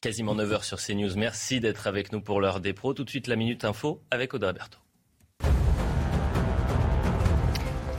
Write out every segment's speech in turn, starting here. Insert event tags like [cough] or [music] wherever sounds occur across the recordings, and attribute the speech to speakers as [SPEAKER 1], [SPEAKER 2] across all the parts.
[SPEAKER 1] Quasiment 9h sur CNews. Merci d'être avec nous pour l'heure des pros. Tout de suite, la Minute Info avec Audrey Berthaud.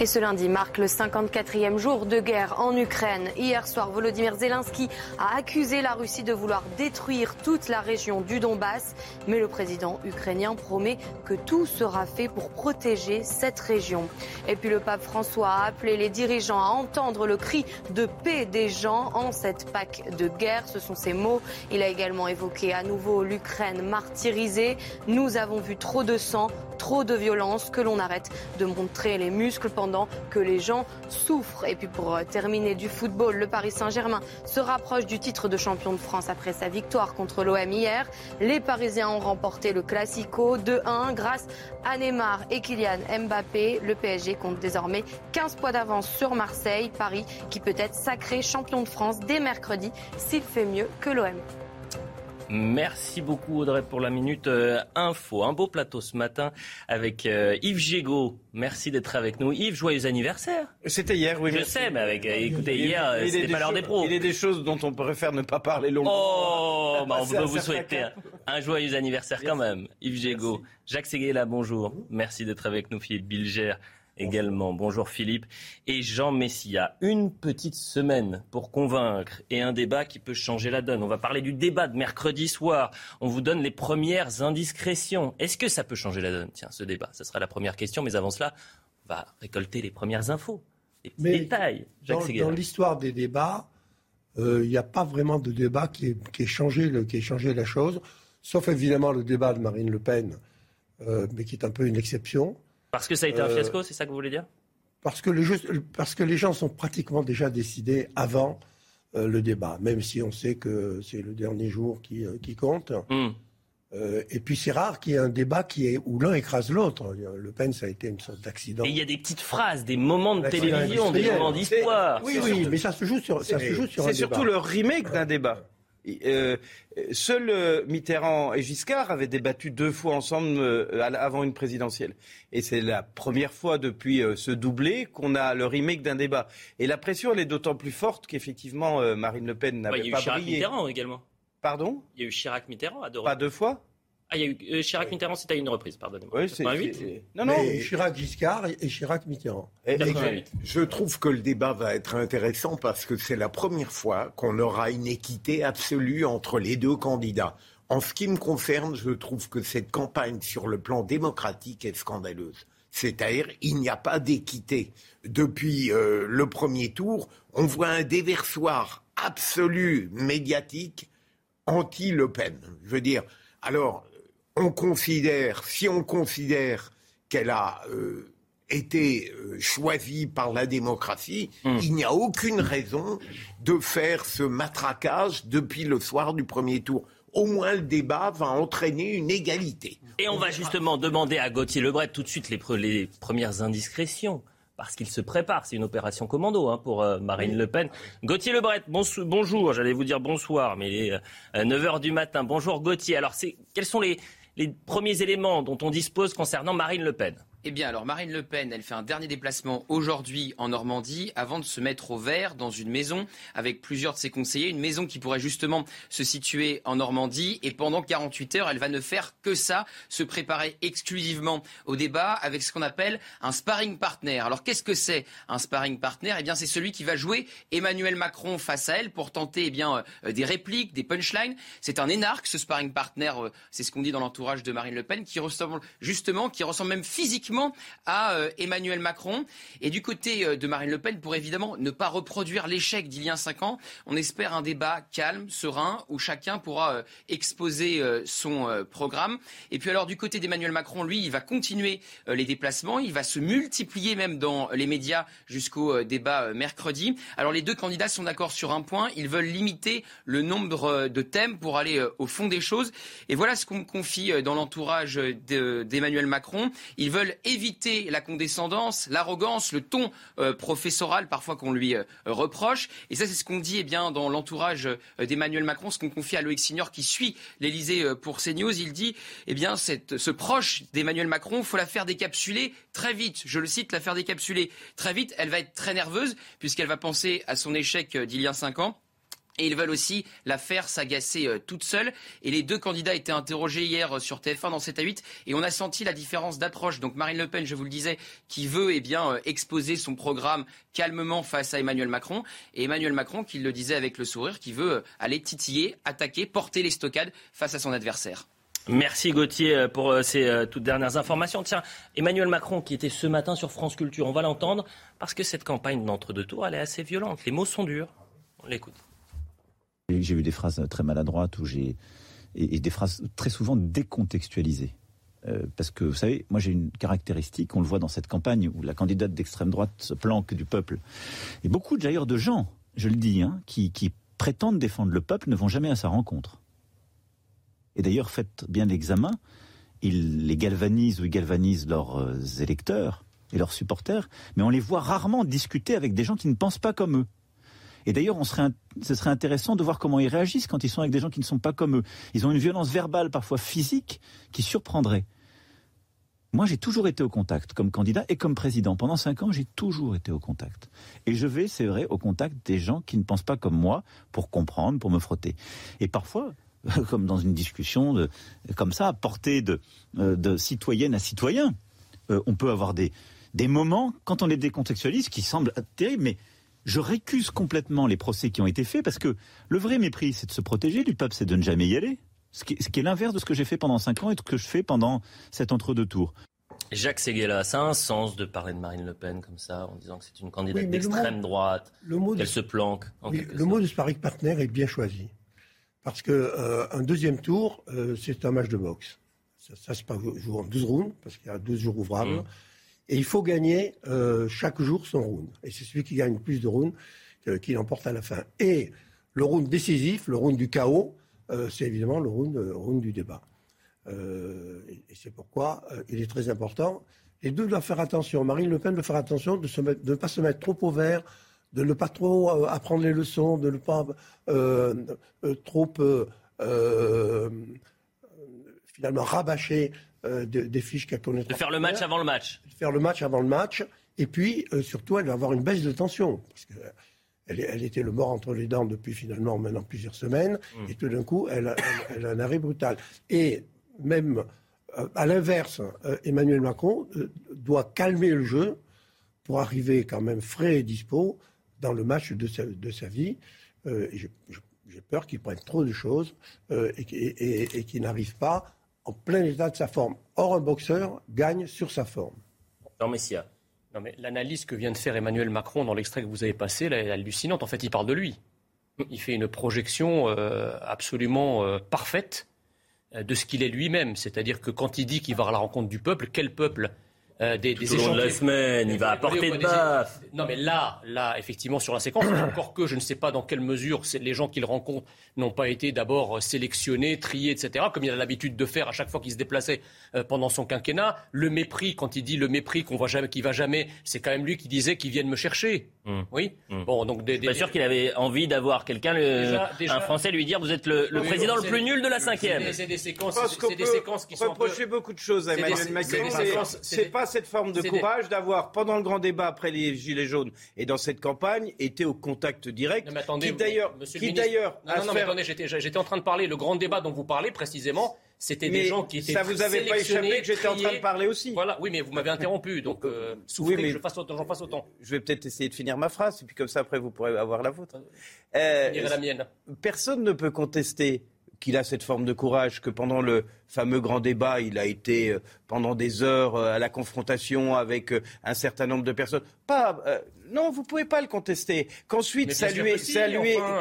[SPEAKER 2] Et ce lundi marque le 54e jour de guerre en Ukraine. Hier soir, Volodymyr Zelensky a accusé la Russie de vouloir détruire toute la région du Donbass. Mais le président ukrainien promet que tout sera fait pour protéger cette région. Et puis le pape François a appelé les dirigeants à entendre le cri de paix des gens en cette Pâque de guerre. Ce sont ses mots. Il a également évoqué à nouveau l'Ukraine martyrisée. Nous avons vu trop de sang, trop de violence, que l'on arrête de montrer les muscles pendant que les gens souffrent. Et puis pour euh, terminer du football, le Paris Saint-Germain se rapproche du titre de champion de France après sa victoire contre l'OM hier. Les Parisiens ont remporté le Classico 2-1 grâce à Neymar et Kylian Mbappé. Le PSG compte désormais 15 points d'avance sur Marseille. Paris qui peut être sacré champion de France dès mercredi s'il fait mieux que l'OM.
[SPEAKER 1] Merci beaucoup Audrey pour la minute euh, info. Un beau plateau ce matin avec euh, Yves Gégaud. Merci d'être avec nous. Yves, joyeux anniversaire.
[SPEAKER 3] C'était hier, oui.
[SPEAKER 1] Je
[SPEAKER 3] merci.
[SPEAKER 1] sais, mais avec, euh, écoutez,
[SPEAKER 3] Il-
[SPEAKER 1] hier, c'était pas l'heure des pros.
[SPEAKER 3] Il est des choses dont on préfère ne pas parler longtemps.
[SPEAKER 1] Oh, bah, on [laughs] peut vous souhaiter un, un joyeux anniversaire quand même. Yves Gégaud. Jacques Seguela, bonjour. Merci d'être avec nous. Philippe Bilger également. Bonjour Philippe. Et Jean Messia. Une petite semaine pour convaincre et un débat qui peut changer la donne. On va parler du débat de mercredi soir. On vous donne les premières indiscrétions. Est-ce que ça peut changer la donne? Tiens, ce débat, ce sera la première question. Mais avant cela, on va récolter les premières infos. Les petits
[SPEAKER 4] Mais
[SPEAKER 1] détails. Jacques
[SPEAKER 4] Dans, l'histoire des débats, euh, il n'y a pas vraiment de débat qui ait, qui ait changé, le- qui ait changé la chose, sauf évidemment le débat de Marine Le Pen, euh, mais qui est un peu une exception.
[SPEAKER 1] Parce que ça a été un
[SPEAKER 4] Euh,
[SPEAKER 1] fiasco, c'est ça que vous voulez dire?
[SPEAKER 4] Parce que, le jeu- parce que les gens sont pratiquement déjà décidés avant euh, le débat, même si on sait que c'est le dernier jour qui, euh, qui compte.
[SPEAKER 1] Hmm.
[SPEAKER 4] Euh, et puis c'est rare qu'il y ait un débat qui est, où l'un écrase l'autre. Le Pen, ça a été une sorte d'accident.
[SPEAKER 1] Et il y a des petites phrases, des moments de télévision, des moments d'histoire.
[SPEAKER 4] Oui, oui, mais ça se joue sur, ça se joue sur un
[SPEAKER 3] C'est
[SPEAKER 4] débat.
[SPEAKER 3] surtout le remake d'un débat. Euh, seul euh, Mitterrand et Giscard avaient débattu deux fois ensemble euh, avant une présidentielle. Et c'est la première fois depuis euh, ce doublé qu'on a le remake d'un débat. Et la pression, elle est d'autant plus forte qu'effectivement, Marine Le Pen
[SPEAKER 1] Ouais,
[SPEAKER 3] n'avait
[SPEAKER 1] il y a eu
[SPEAKER 3] pas
[SPEAKER 1] Chirac
[SPEAKER 3] brillé.
[SPEAKER 1] Mitterrand également.
[SPEAKER 3] Pardon?
[SPEAKER 1] Il y a eu Chirac Mitterrand à deux
[SPEAKER 3] Pas deux fois?
[SPEAKER 1] Ah, il y a eu euh, Chirac Mitterrand, c'était à une reprise, pardonnez-moi.
[SPEAKER 3] Oui, c'est.
[SPEAKER 1] 88
[SPEAKER 3] c'est- Non, non.
[SPEAKER 4] Mais Chirac Giscard et et Chirac Mitterrand.
[SPEAKER 3] Et- et-
[SPEAKER 1] 88.
[SPEAKER 5] Je trouve que le débat va être intéressant parce que c'est la première fois qu'on aura une équité absolue entre les deux candidats. En ce qui me concerne, je trouve que cette campagne sur le plan démocratique est scandaleuse. C'est-à-dire, il n'y a pas d'équité. Depuis euh, le premier tour, on voit un déversoir absolu médiatique anti-Le Pen. Je veux dire, alors, on considère, si on considère qu'elle a euh, été euh, choisie par la démocratie,
[SPEAKER 1] Hmm.
[SPEAKER 5] il n'y a aucune raison de faire ce matraquage depuis le soir du premier tour. Au moins, le débat va entraîner une égalité.
[SPEAKER 1] Et on va justement demander à Gauthier Lebret tout de suite les, pre- les premières indiscrétions. Parce qu'il se prépare, c'est une opération commando hein, pour euh, Marine Le Pen. Gauthier Lebret, bonjour, j'allais vous dire bonsoir, mais il est 9h du matin. Bonjour Gauthier. Alors, quels sont les, les premiers éléments dont on dispose concernant Marine Le Pen
[SPEAKER 6] Eh bien, alors Marine Le Pen, elle fait un dernier déplacement aujourd'hui en Normandie avant de se mettre au vert dans une maison avec plusieurs de ses conseillers, une maison qui pourrait justement se situer en Normandie. Et pendant 48 heures, elle va ne faire que ça, se préparer exclusivement au débat avec ce qu'on appelle un sparring partner. Alors, qu'est-ce que c'est un sparring partner? Eh bien, c'est celui qui va jouer Emmanuel Macron face à elle pour tenter eh bien, euh, des répliques, des punchlines. C'est un énarque, ce sparring partner, euh, c'est ce qu'on dit dans l'entourage de Marine Le Pen, qui ressemble justement, qui ressemble même physiquement uniquement à euh, Emmanuel Macron. Et du côté euh, de Marine Le Pen, pour évidemment ne pas reproduire l'échec d'il y a cinq ans, on espère un débat calme, serein, où chacun pourra euh, exposer son programme. Et puis alors du côté d'Emmanuel Macron, lui, il va continuer les déplacements, il va se multiplier même dans les médias jusqu'au débat mercredi. Alors les deux candidats sont d'accord sur un point, ils veulent limiter le nombre de thèmes pour aller au fond des choses. Et voilà ce qu'on me confie dans l'entourage d'Emmanuel Macron. Ils veulent éviter la condescendance, l'arrogance, le ton euh, professoral parfois qu'on lui euh, reproche. Et ça, c'est ce qu'on dit eh bien, dans l'entourage euh, d'Emmanuel Macron, ce qu'on confie à Loïc Signor qui suit l'Elysée pour CNews. Il dit, eh bien, cette, ce proche d'Emmanuel Macron, faut la faire décapsuler très vite. Je le cite, la faire décapsuler très vite. Elle va être très nerveuse puisqu'elle va penser à son échec d'il y a cinq ans. Et ils veulent aussi la faire s'agacer euh, toute seule. Et les deux candidats étaient interrogés hier euh, sur TF1 dans 7 à 8. Et on a senti la différence d'approche. Donc Marine Le Pen, je vous le disais, qui veut eh bien, euh, exposer son programme calmement face à Emmanuel Macron. Et Emmanuel Macron qui le disait avec le sourire, qui veut aller titiller, attaquer, porter les stockades face à son adversaire.
[SPEAKER 1] Merci Gauthier pour ces toutes dernières informations. Tiens, Emmanuel Macron qui était ce matin sur France Culture, on va l'entendre parce que cette campagne d'entre-deux tours, elle est assez violente. Les mots sont durs. On l'écoute.
[SPEAKER 7] J'ai eu des phrases très maladroites où j'ai et, des phrases très souvent décontextualisées. Euh, parce que vous savez, moi j'ai une caractéristique, on le voit dans cette campagne où la candidate d'extrême droite se planque du peuple. Et beaucoup d'ailleurs de gens, je le dis, hein, qui, prétendent défendre le peuple ne vont jamais à sa rencontre. Et d'ailleurs, faites bien l'examen, ils les galvanisent ou ils galvanisent leurs euh, électeurs et leurs supporters, mais on les voit rarement discuter avec des gens qui ne pensent pas comme eux. Et d'ailleurs, ce serait intéressant de voir comment ils réagissent quand ils sont avec des gens qui ne sont pas comme eux. Ils ont une violence verbale, parfois physique, qui surprendrait. Moi, j'ai toujours été au contact comme candidat et comme président. Pendant cinq ans, j'ai toujours été au contact. Et je vais, c'est vrai, au contact des gens qui ne pensent pas comme moi pour comprendre, pour me frotter. Et parfois, [laughs] comme dans une discussion comme ça, à portée de, euh, citoyenne à citoyen, euh, on peut avoir des, moments, quand on les décontextualise, qui semblent terribles, mais je récuse complètement les procès qui ont été faits parce que le vrai mépris, c'est de se protéger du peuple, c'est de ne jamais y aller. Ce qui, est, l'inverse de ce que j'ai fait pendant cinq ans et de ce que je fais pendant cet entre-deux tours.
[SPEAKER 1] Jacques Seguela, ça a un sens de parler de Marine Le Pen comme ça, en disant que c'est une candidate d'extrême droite, qu'elle se planque.
[SPEAKER 4] le mot de sparring partner est bien choisi. Parce qu'un euh, deuxième tour, euh, c'est un match de boxe. Ça, se passe en 12 rounds, parce qu'il y a 12 jours ouvrables. Mmh. Et il faut gagner euh, chaque jour son round. Et c'est celui qui gagne plus de rounds euh, qui l'emporte à la fin. Et le round décisif, le round du chaos, euh, c'est évidemment le round, round du débat. et, c'est pourquoi il est très important. Les deux doivent faire attention. Marine Le Pen doit faire attention de, ne pas se mettre trop au vert, de ne pas trop apprendre les leçons, de ne pas trop finalement rabâcher euh, des fiches qu'elle connaît.
[SPEAKER 1] De faire le match avant le match.
[SPEAKER 4] De faire le match avant le match. Et puis, euh, surtout, elle va avoir une baisse de tension. Parce qu'elle elle, était le mort entre les dents depuis finalement maintenant plusieurs semaines. Mm. Et tout d'un coup, elle, elle, a un arrêt brutal. Et même euh, à l'inverse, Emmanuel Macron doit calmer le jeu pour arriver quand même frais et dispo dans le match de sa, de sa vie. j'ai peur qu'il prenne trop de choses et, et, et qu'il n'arrive pas en plein état de sa forme. Or, un boxeur gagne sur sa forme.
[SPEAKER 1] Jean Messia.
[SPEAKER 8] Non, mais l'analyse que vient de faire Emmanuel Macron dans l'extrait que vous avez passé, elle est hallucinante. En fait, il parle de lui. Il fait une projection euh, absolument euh, parfaite euh, de ce qu'il est lui-même. C'est-à-dire que quand il dit qu'il va à la rencontre du peuple, quel peuple?
[SPEAKER 1] Euh, des, des de la semaine, il va apporter de baffe.
[SPEAKER 8] Non, mais là, là, effectivement, sur la séquence, [coughs] encore que je ne sais pas dans quelle mesure les gens qu'il rencontre n'ont pas été d'abord euh, sélectionnés, triés, etc., comme il a l'habitude de faire à chaque fois qu'il se déplaçait euh, pendant son quinquennat. Le mépris, quand il dit le mépris qu'on voit jamais, qui va jamais, c'est quand même lui qui disait qu'il vienne me chercher. Mmh. Oui.
[SPEAKER 1] Mmh. Bon, donc des, pas sûr qu'il avait envie d'avoir quelqu'un, un Français, lui dire vous êtes le, président le plus nul de la cinquième.
[SPEAKER 3] C'est des, séquences, c'est des séquences qui sont. Reprocher beaucoup de choses à Emmanuel Macron. C'est pas cette forme de courage d'avoir, pendant le grand débat après les Gilets jaunes et dans cette campagne, été au contact direct.
[SPEAKER 8] Non, mais attendez, qui d'ailleurs. Qui d'ailleurs. Non, non, mais attendez, j'étais en train de parler. Le grand débat dont vous parlez précisément, c'était des gens qui étaient
[SPEAKER 3] ça vous avait pas échappé que j'étais en train de parler aussi.
[SPEAKER 8] Voilà, oui, mais vous m'avez interrompu, [laughs] donc euh, souffrez que je fasse autant, j'en fasse autant.
[SPEAKER 3] Je vais peut-être essayer de finir ma phrase, et puis comme ça après vous pourrez avoir la vôtre.
[SPEAKER 8] Euh, la mienne.
[SPEAKER 3] Personne ne peut contester qu'il a cette forme de courage, que pendant le fameux grand débat, il a été pendant des heures à la confrontation avec un certain nombre de personnes. Pas non, vous ne pouvez pas le contester. Qu'ensuite, ça, lui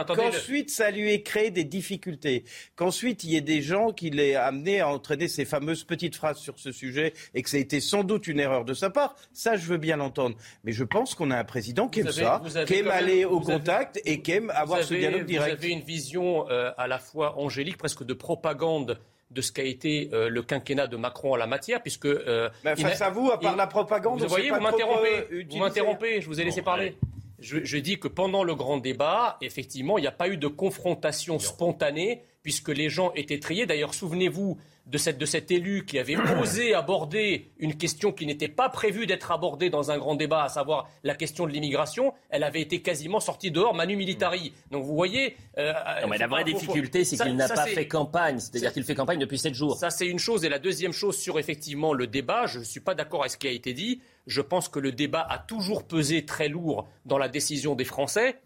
[SPEAKER 3] qu'ensuite ça lui ait créé des difficultés. Qu'ensuite, il y ait des gens qui l'aient amené à entraîner ces fameuses petites phrases sur ce sujet et que ça a été sans doute une erreur de sa part. Ça, je veux bien l'entendre. Mais je pense qu'on a un président qui aime ça, qui aime aller au contact et qui aime avoir ce dialogue direct.
[SPEAKER 8] Vous avez une vision euh, à la fois angélique, presque de propagande de ce qu'a été euh, le quinquennat de Macron en la matière, puisque...
[SPEAKER 3] Euh, face à vous, à part la propagande,
[SPEAKER 8] vous voyez, vous m'interrompez, vous m'interrompez, je vous ai laissé parler. Je, je, dis que pendant le grand débat, effectivement, il n'y a pas eu de confrontation spontanée, puisque les gens étaient triés. D'ailleurs, souvenez-vous de, cette, de cet élu qui avait [coughs] osé aborder une question qui n'était pas prévue d'être abordée dans un grand débat, à savoir la question de l'immigration, elle avait été quasiment sortie dehors, manu militari. Donc vous voyez...
[SPEAKER 1] Euh, non, mais la vraie difficulté, c'est qu'il n'a pas fait campagne, c'est-à-dire qu'il fait campagne depuis sept jours.
[SPEAKER 8] Ça, c'est une chose. Et la deuxième chose sur effectivement le débat, je ne suis pas d'accord avec ce qui a été dit. Je pense que le débat a toujours pesé très lourd dans la décision des Français.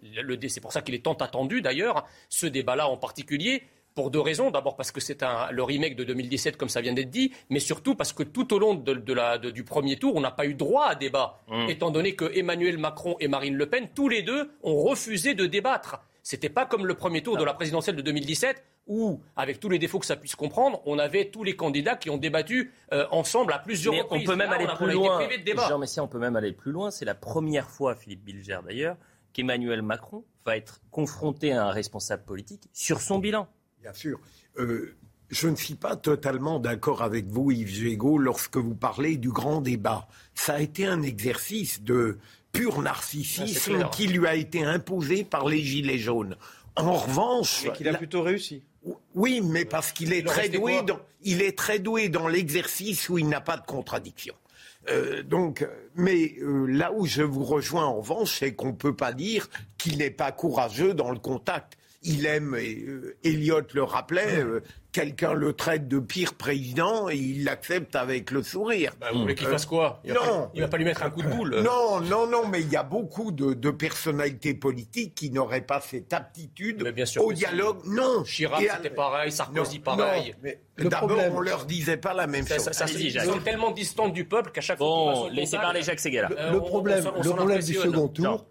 [SPEAKER 8] C'est pour ça qu'il est tant attendu d'ailleurs, ce débat-là en particulier pour deux raisons. D'abord parce que c'est le remake de 2017, comme ça vient d'être dit, mais surtout parce que tout au long du premier tour, on n'a pas eu droit à débat, mmh. étant donné que Emmanuel Macron et Marine Le Pen, tous les deux, ont refusé de débattre. C'était pas comme le premier tour de la présidentielle de 2017 où, avec tous les défauts que ça puisse comprendre, on avait tous les candidats qui ont débattu euh, ensemble à plusieurs reprises.
[SPEAKER 1] On peut même aller plus loin. Jean Messia, on peut même aller plus loin. C'est la première fois, Philippe Bilger d'ailleurs, qu'Emmanuel Macron va être confronté à un responsable politique sur son bilan.
[SPEAKER 5] Bien sûr. Euh, je ne suis pas totalement d'accord avec vous, Yves Gégaud, lorsque vous parlez du grand débat. Ça a été un exercice de pur narcissisme ah, qui lui a été imposé par les Gilets jaunes. En revanche.
[SPEAKER 3] Et qu'il a plutôt réussi.
[SPEAKER 5] Oui, mais parce qu'il est, très doué dans, il est très doué dans l'exercice où il n'a pas de contradiction. Euh, donc, mais euh, là où je vous rejoins en revanche, c'est qu'on ne peut pas dire qu'il n'est pas courageux dans le contact il aime, et euh, Elliot le rappelait, euh, quelqu'un le traite de pire président et il l'accepte avec le sourire.
[SPEAKER 8] Bah, vous voulez qu'il fasse quoi? Il
[SPEAKER 5] Non.
[SPEAKER 8] il va pas lui mettre un coup de boule.
[SPEAKER 5] Non, non, non, mais il y a beaucoup de, personnalités politiques qui n'auraient pas cette aptitude au dialogue. Non.
[SPEAKER 8] Chirac, c'était pareil, Sarkozy, pareil.
[SPEAKER 5] D'abord, on leur disait pas la même chose.
[SPEAKER 8] Ça, ils sont tellement distants du peuple qu'à chaque
[SPEAKER 1] bon, fois laissez parler Jacques Seguela.
[SPEAKER 4] le problème, le problème du second tour,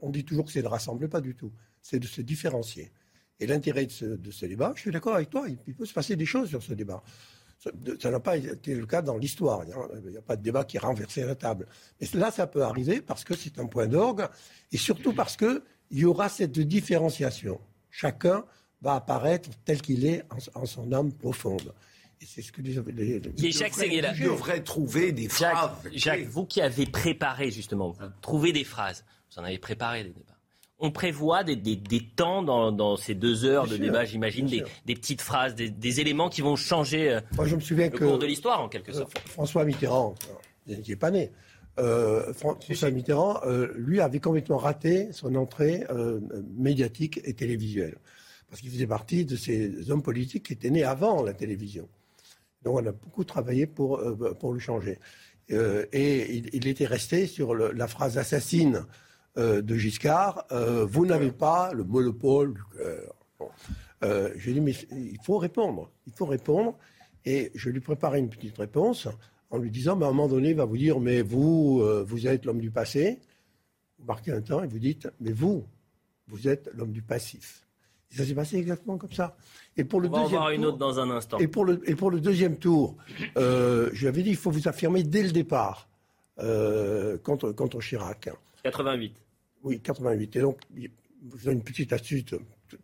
[SPEAKER 4] on dit toujours que c'est de rassembler, pas du tout c'est de se différencier. Et l'intérêt de ce, débat, je suis d'accord avec toi, il, peut se passer des choses sur ce débat. Ça n'a pas été le cas dans l'histoire. Il n'y a, pas de débat qui a renversé la table. Mais là, ça peut arriver parce que c'est un point d'orgue et surtout parce qu'il y aura cette différenciation. Chacun va apparaître tel qu'il est en, son âme profonde. Et c'est ce que les, les,
[SPEAKER 1] les Jacques
[SPEAKER 5] devrait trouver des phrases.
[SPEAKER 1] Jacques, vous qui avez préparé justement, vous trouvez des phrases, vous en avez préparé des débats on prévoit des, temps dans, ces deux heures de débat, j'imagine, des, petites phrases, des, éléments qui vont changer euh,
[SPEAKER 4] Moi, je me souviens
[SPEAKER 1] le cours de l'histoire, en quelque sorte.
[SPEAKER 4] François Mitterrand, qui n'est pas né, euh, François Mitterrand, euh, lui, avait complètement raté son entrée médiatique et télévisuelle. Parce qu'il faisait partie de ces hommes politiques qui étaient nés avant la télévision. Donc on a beaucoup travaillé pour, pour le changer. et il, était resté sur la phrase assassine euh, de Giscard, euh, vous n'avez pas le monopole du cœur. Euh, j'ai dit, mais il faut répondre. Il faut répondre. Et je lui préparais une petite réponse en lui disant, mais à un moment donné, il va vous dire, mais vous, vous êtes l'homme du passé. Vous marquez un temps et vous dites, mais vous, vous êtes l'homme du passif. Et ça s'est passé exactement comme ça.
[SPEAKER 1] Et pour le On va deuxième en voir une autre dans un instant.
[SPEAKER 4] Et pour le, et pour le deuxième tour, je lui avais dit, il faut vous affirmer dès le départ contre, contre Chirac.
[SPEAKER 1] 88.
[SPEAKER 4] Oui, 88. Et donc, vous avez une petite astuce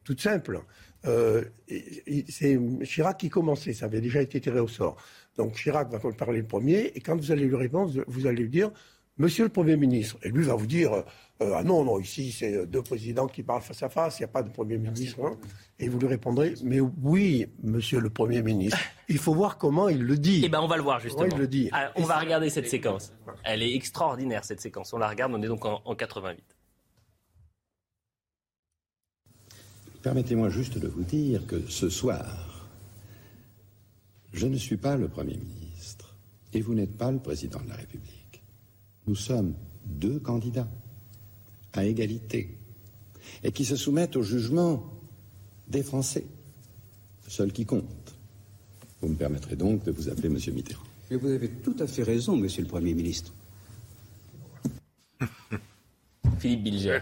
[SPEAKER 4] toute simple. Euh, c'est Chirac qui commençait, ça avait déjà été tiré au sort. Donc Chirac va parler le premier, et quand vous allez lui répondre, vous allez lui dire Monsieur le Premier ministre. Et lui va vous dire euh, Ah non, non, ici, c'est deux présidents qui parlent face à face, il n'y a pas de Premier ministre. Hein. Et vous lui répondrez Mais oui, Monsieur le Premier ministre. [laughs] Il faut voir comment il le dit.
[SPEAKER 1] Eh bien, on va le voir, justement. il le dit. Ah, on va regarder cette séquence. Elle est extraordinaire, cette séquence. On la regarde, on est donc en 88.
[SPEAKER 9] Permettez-moi juste de vous dire que ce soir, je ne suis pas le Premier ministre et vous n'êtes pas le Président de la République. Nous sommes deux candidats à égalité et qui se soumettent au jugement des Français, seul qui compte. Vous me permettrez donc de vous appeler Monsieur Mitterrand.
[SPEAKER 10] Mais vous avez tout à fait raison, Monsieur le Premier ministre. [laughs]
[SPEAKER 1] Philippe Bilger.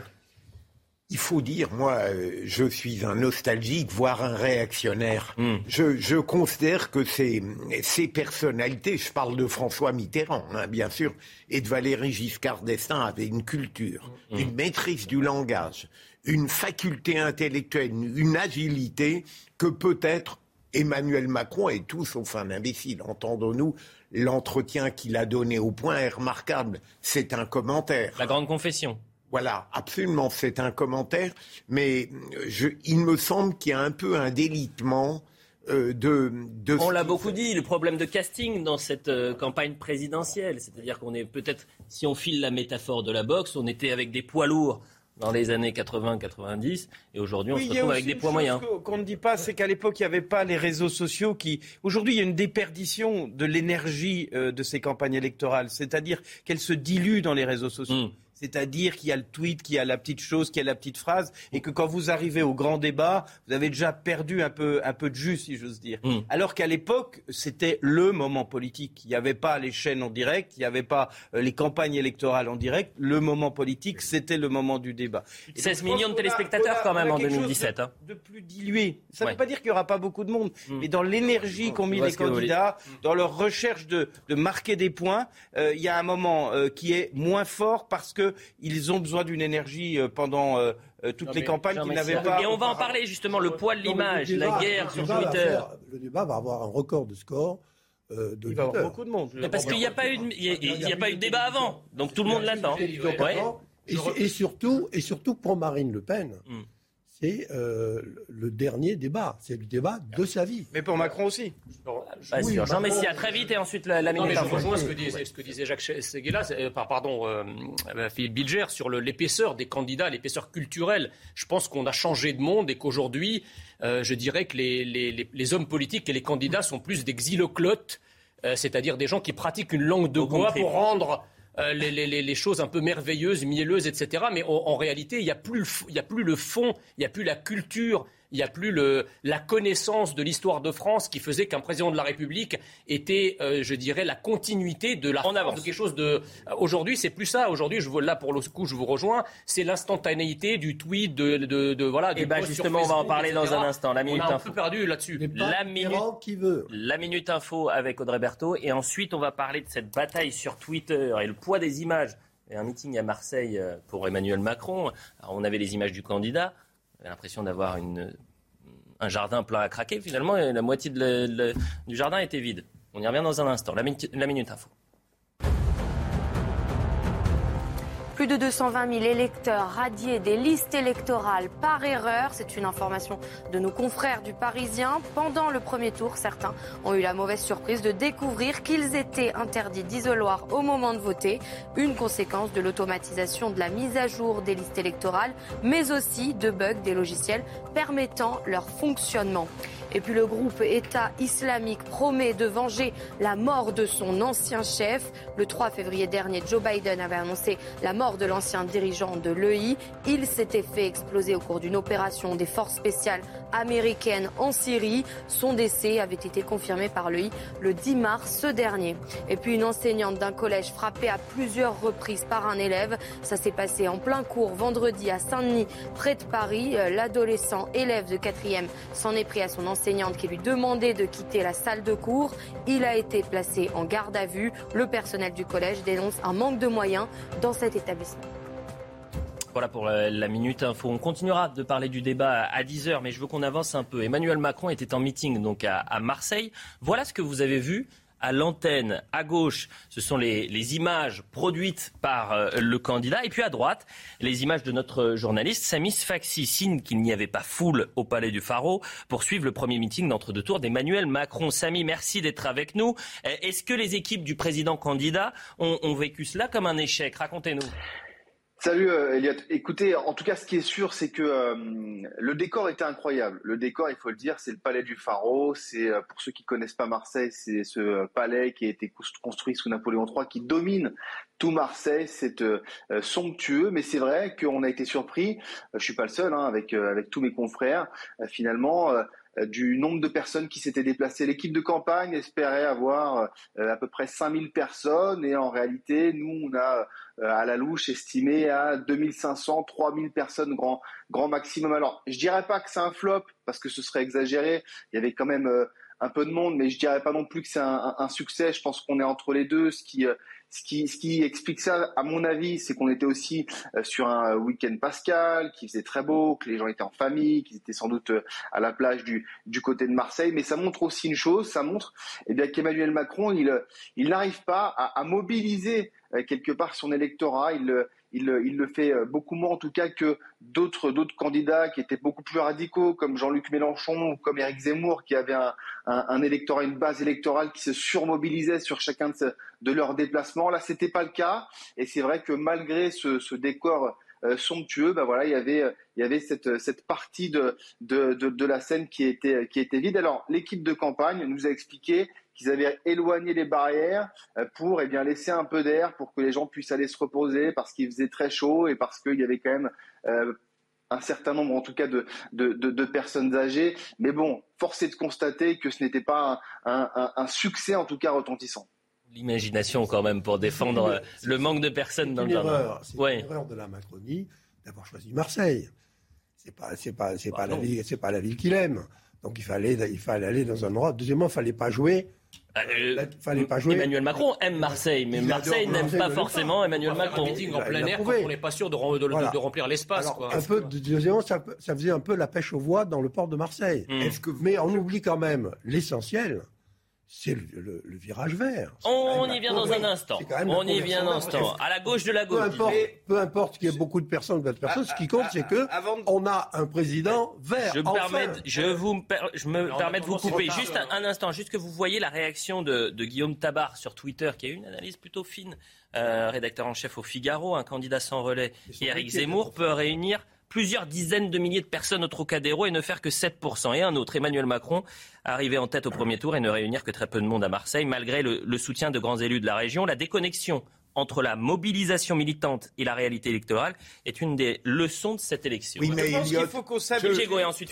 [SPEAKER 5] Il faut dire, moi, euh, je suis un nostalgique, voire un réactionnaire. Mm. Je, je, considère que ces, ces, personnalités, je parle de François Mitterrand, hein, bien sûr, et de Valéry Giscard d'Estaing, avaient une culture, mm. une maîtrise du langage, une faculté intellectuelle, une agilité que peut-être Emmanuel Macron est tout sauf un imbécile. Entendons-nous, l'entretien qu'il a donné au point est remarquable. C'est un commentaire.
[SPEAKER 1] La grande confession.
[SPEAKER 5] Voilà, absolument, c'est un commentaire, mais je, il me semble qu'il y a un peu un délitement euh, de, de,
[SPEAKER 1] On l'a beaucoup dit, le problème de casting dans cette euh, campagne présidentielle, c'est-à-dire qu'on est peut-être, si on file la métaphore de la boxe, on était avec des poids lourds dans les années 80-90 et aujourd'hui on se retrouve avec des poids moyens.
[SPEAKER 3] Qu'on ne dit pas, c'est qu'à l'époque il n'y avait pas les réseaux sociaux qui. Aujourd'hui il y a une déperdition de l'énergie euh, de ces campagnes électorales, c'est-à-dire qu'elles se diluent dans les réseaux sociaux. Hmm. C'est-à-dire qu'il y a le tweet, qu'il y a la petite chose, qu'il y a la petite phrase, et que quand vous arrivez au grand débat, vous avez déjà perdu un peu, un peu de jus, si j'ose dire. Mm. Alors qu'à l'époque, c'était le moment politique. Il n'y avait pas les chaînes en direct, il n'y avait pas euh, les campagnes électorales en direct. Le moment politique, c'était le moment du débat.
[SPEAKER 1] 16 millions de téléspectateurs quand même en 2017.
[SPEAKER 3] De, hein. de, plus dilué. Ça ne veut pas dire qu'il n'y aura pas beaucoup de monde, mm. mais dans l'énergie qu'ont mis les candidats, dans leur recherche de, de marquer des points, euh, il y a un moment euh, qui est moins fort parce que ils ont besoin d'une énergie euh, pendant euh, euh, toutes les campagnes qu'ils n'avaient pas.
[SPEAKER 1] Et on va en parler justement, le poids de l'image, la guerre sur Twitter.
[SPEAKER 4] le débat va avoir un record de score. de
[SPEAKER 3] il va y avoir beaucoup de monde.
[SPEAKER 1] parce qu'il n'y a pas eu de, a, pas eu de débat avant, donc tout le monde l'attend.
[SPEAKER 4] Et, surtout, et surtout pour Marine Le Pen. Hmm c'est euh, le dernier débat. C'est le débat de sa vie.
[SPEAKER 3] Mais pour Macron aussi.
[SPEAKER 1] Jean Messia, très vite et ensuite la, la minute.
[SPEAKER 8] je rejoins ce que, disait, ce que disait Jacques Seguela, euh, pardon, euh, Philippe Bilger, sur l'épaisseur des candidats, l'épaisseur culturelle. Je pense qu'on a changé de monde et qu'aujourd'hui, je dirais que les, les, les, hommes politiques et les candidats sont plus des xyloclotes, c'est-à-dire des gens qui pratiquent une langue de bois pour rendre euh, les, choses un peu merveilleuses, mielleuses, etc. Mais en, réalité, il n'y a, a plus le fond, il n'y a plus la culture, il n'y a plus le, la connaissance de l'histoire de France qui faisait qu'un président de la République était, euh, je dirais, la continuité de la
[SPEAKER 1] en
[SPEAKER 8] de quelque chose de. Euh, aujourd'hui, c'est plus ça. Aujourd'hui, je là pour le coup, je vous rejoins. C'est l'instantanéité du tweet, de, de, voilà.
[SPEAKER 1] Et eh ben justement, on va en parler dans un instant. La minute
[SPEAKER 8] on a
[SPEAKER 1] info.
[SPEAKER 8] un peu perdu là-dessus.
[SPEAKER 1] La minute qui veut. La minute info avec Audrey Berthaud et ensuite on va parler de cette bataille sur Twitter et le poids des images. Il y a un meeting à Marseille euh, pour Emmanuel Macron. on avait les images du candidat l'impression d'avoir un jardin plein à craquer. Finalement, la moitié du jardin était vide. On y revient dans un instant. La la minute info.
[SPEAKER 2] Plus de 220 000 électeurs radiés des listes électorales par erreur. C'est une information de nos confrères du Parisien. Pendant le premier tour, certains ont eu la mauvaise surprise de découvrir qu'ils étaient interdits d'isoloir au moment de voter. Une conséquence de l'automatisation de la mise à jour des listes électorales, mais aussi de bugs des logiciels permettant leur fonctionnement. Et puis le groupe État islamique promet de venger la mort de son ancien chef. Le 3 février dernier, Joe Biden avait annoncé la mort de l'ancien dirigeant de l'EI. Il s'était fait exploser au cours d'une opération des forces spéciales américaines en Syrie. Son décès avait été confirmé par l'EI le 10 mars dernier. Et puis une enseignante d'un collège frappée à plusieurs reprises par un élève. Ça s'est passé en plein cours vendredi à Saint-Denis, près de Paris. L'adolescent élève de 4e s'en est pris à son enseignante qui lui demandait de quitter la salle de cours. Il a été placé en garde à vue. Le personnel du collège dénonce un manque de moyens dans cet établissement.
[SPEAKER 1] Voilà pour la, minute info. On continuera de parler du débat à 10h, mais je veux qu'on avance un peu. Emmanuel Macron était en meeting donc à Marseille. Voilà ce que vous avez vu à l'antenne, à gauche, ce sont les, images produites par euh, le candidat. Et puis à droite, les images de notre journaliste Samis Faxi, signe qu'il n'y avait pas foule au Palais du Pharaon pour suivre le premier meeting d'entre-deux tours d'Emmanuel Macron. Samy, merci d'être avec nous. Est-ce que les équipes du président candidat ont, ont vécu cela comme un échec? Racontez-nous.
[SPEAKER 11] Salut euh, Elliot. Écoutez, en tout cas, ce qui est sûr, c'est que euh, le décor était incroyable. Le décor, il faut le dire, c'est le palais du Pharaon. C'est euh, pour ceux qui connaissent pas Marseille, c'est ce palais qui a été construit sous Napoléon III, qui domine tout Marseille. C'est somptueux, mais c'est vrai qu'on a été surpris. je suis pas le seul, hein, avec tous mes confrères. finalement du nombre de personnes qui s'étaient déplacées. L'équipe de campagne espérait avoir euh, à peu près 5000 personnes et en réalité, nous, on a euh, à la louche estimé à 2500, 3000 personnes grand, grand maximum. Alors, je dirais pas que c'est un flop parce que ce serait exagéré. Il y avait quand même un peu de monde, mais je dirais pas non plus que c'est un, un, succès. Je pense qu'on est entre les deux, ce qui ce qui, explique ça, à mon avis, c'est qu'on était aussi euh, sur un week-end pascal, qui faisait très beau, que les gens étaient en famille, qu'ils étaient sans doute euh, à la plage du, côté de Marseille. Mais ça montre aussi une chose, ça montre eh bien qu'Emmanuel Macron, il, il n'arrive pas à, à mobiliser euh, quelque part son électorat. Il, il, le fait euh, beaucoup moins en tout cas que d'autres candidats qui étaient beaucoup plus radicaux, comme Jean-Luc Mélenchon ou comme Éric Zemmour, qui avaient un, un, une base électorale qui se surmobilisait sur chacun de, de leurs déplacements. Là, c'était pas le cas, et c'est vrai que malgré ce, décor euh, somptueux, ben voilà, il y avait, il y avait cette, cette partie de, de, de, la scène qui était, qui était vide. Alors, l'équipe de campagne nous a expliqué qu'ils avaient éloigné les barrières euh, pour eh bien, laisser un peu d'air pour que les gens puissent aller se reposer parce qu'il faisait très chaud et parce qu'il y avait quand même euh, un certain nombre en tout cas de, de, de, personnes âgées. Mais bon, force est de constater que ce n'était pas un, succès en tout cas retentissant.
[SPEAKER 1] L'imagination quand même pour défendre euh, le manque de personnes dans le
[SPEAKER 4] jardin. C'est une erreur de la Macronie d'avoir choisi Marseille. C'est pas c'est pas c'est pas, bah la ville c'est pas la ville qu'il aime. Donc il fallait il fallait aller dans un endroit. Deuxièmement, il fallait pas jouer
[SPEAKER 1] euh, fallait pas jouer. Emmanuel Macron aime Marseille, mais Marseille n'aime pas forcément Emmanuel Macron.
[SPEAKER 8] en plein air on n'est pas sûr de, remplir l'espace.
[SPEAKER 4] Un peu, deuxièmement, ça, faisait un peu la pêche aux voix dans le port de Marseille. Hmm. Mais on oublie quand même l'essentiel, c'est le, virage vert.
[SPEAKER 1] On y vient dans un instant. On y vient dans un instant. À la gauche de la gauche.
[SPEAKER 4] Peu importe, qu'il y ait beaucoup de personnes, de personnes, ce qui compte, c'est que on a un président vert.
[SPEAKER 1] Je, me permets, je, vous, je me permets de vous couper juste un, instant, juste que vous voyez la réaction de, Guillaume Tabar sur Twitter, qui a eu une analyse plutôt fine, euh, rédacteur en chef au Figaro, un candidat sans relais, et Eric Zemmour peut réunir plusieurs dizaines de milliers de personnes au Trocadéro et ne faire que 7%. Et un autre, Emmanuel Macron, arriver en tête au premier tour et ne réunir que très peu de monde à Marseille, malgré le, le soutien de grands élus de la région. La déconnexion entre la mobilisation militante et la réalité électorale est une des leçons de cette élection.
[SPEAKER 3] Oui, mais je pense qu'il faut qu'on s'habitue.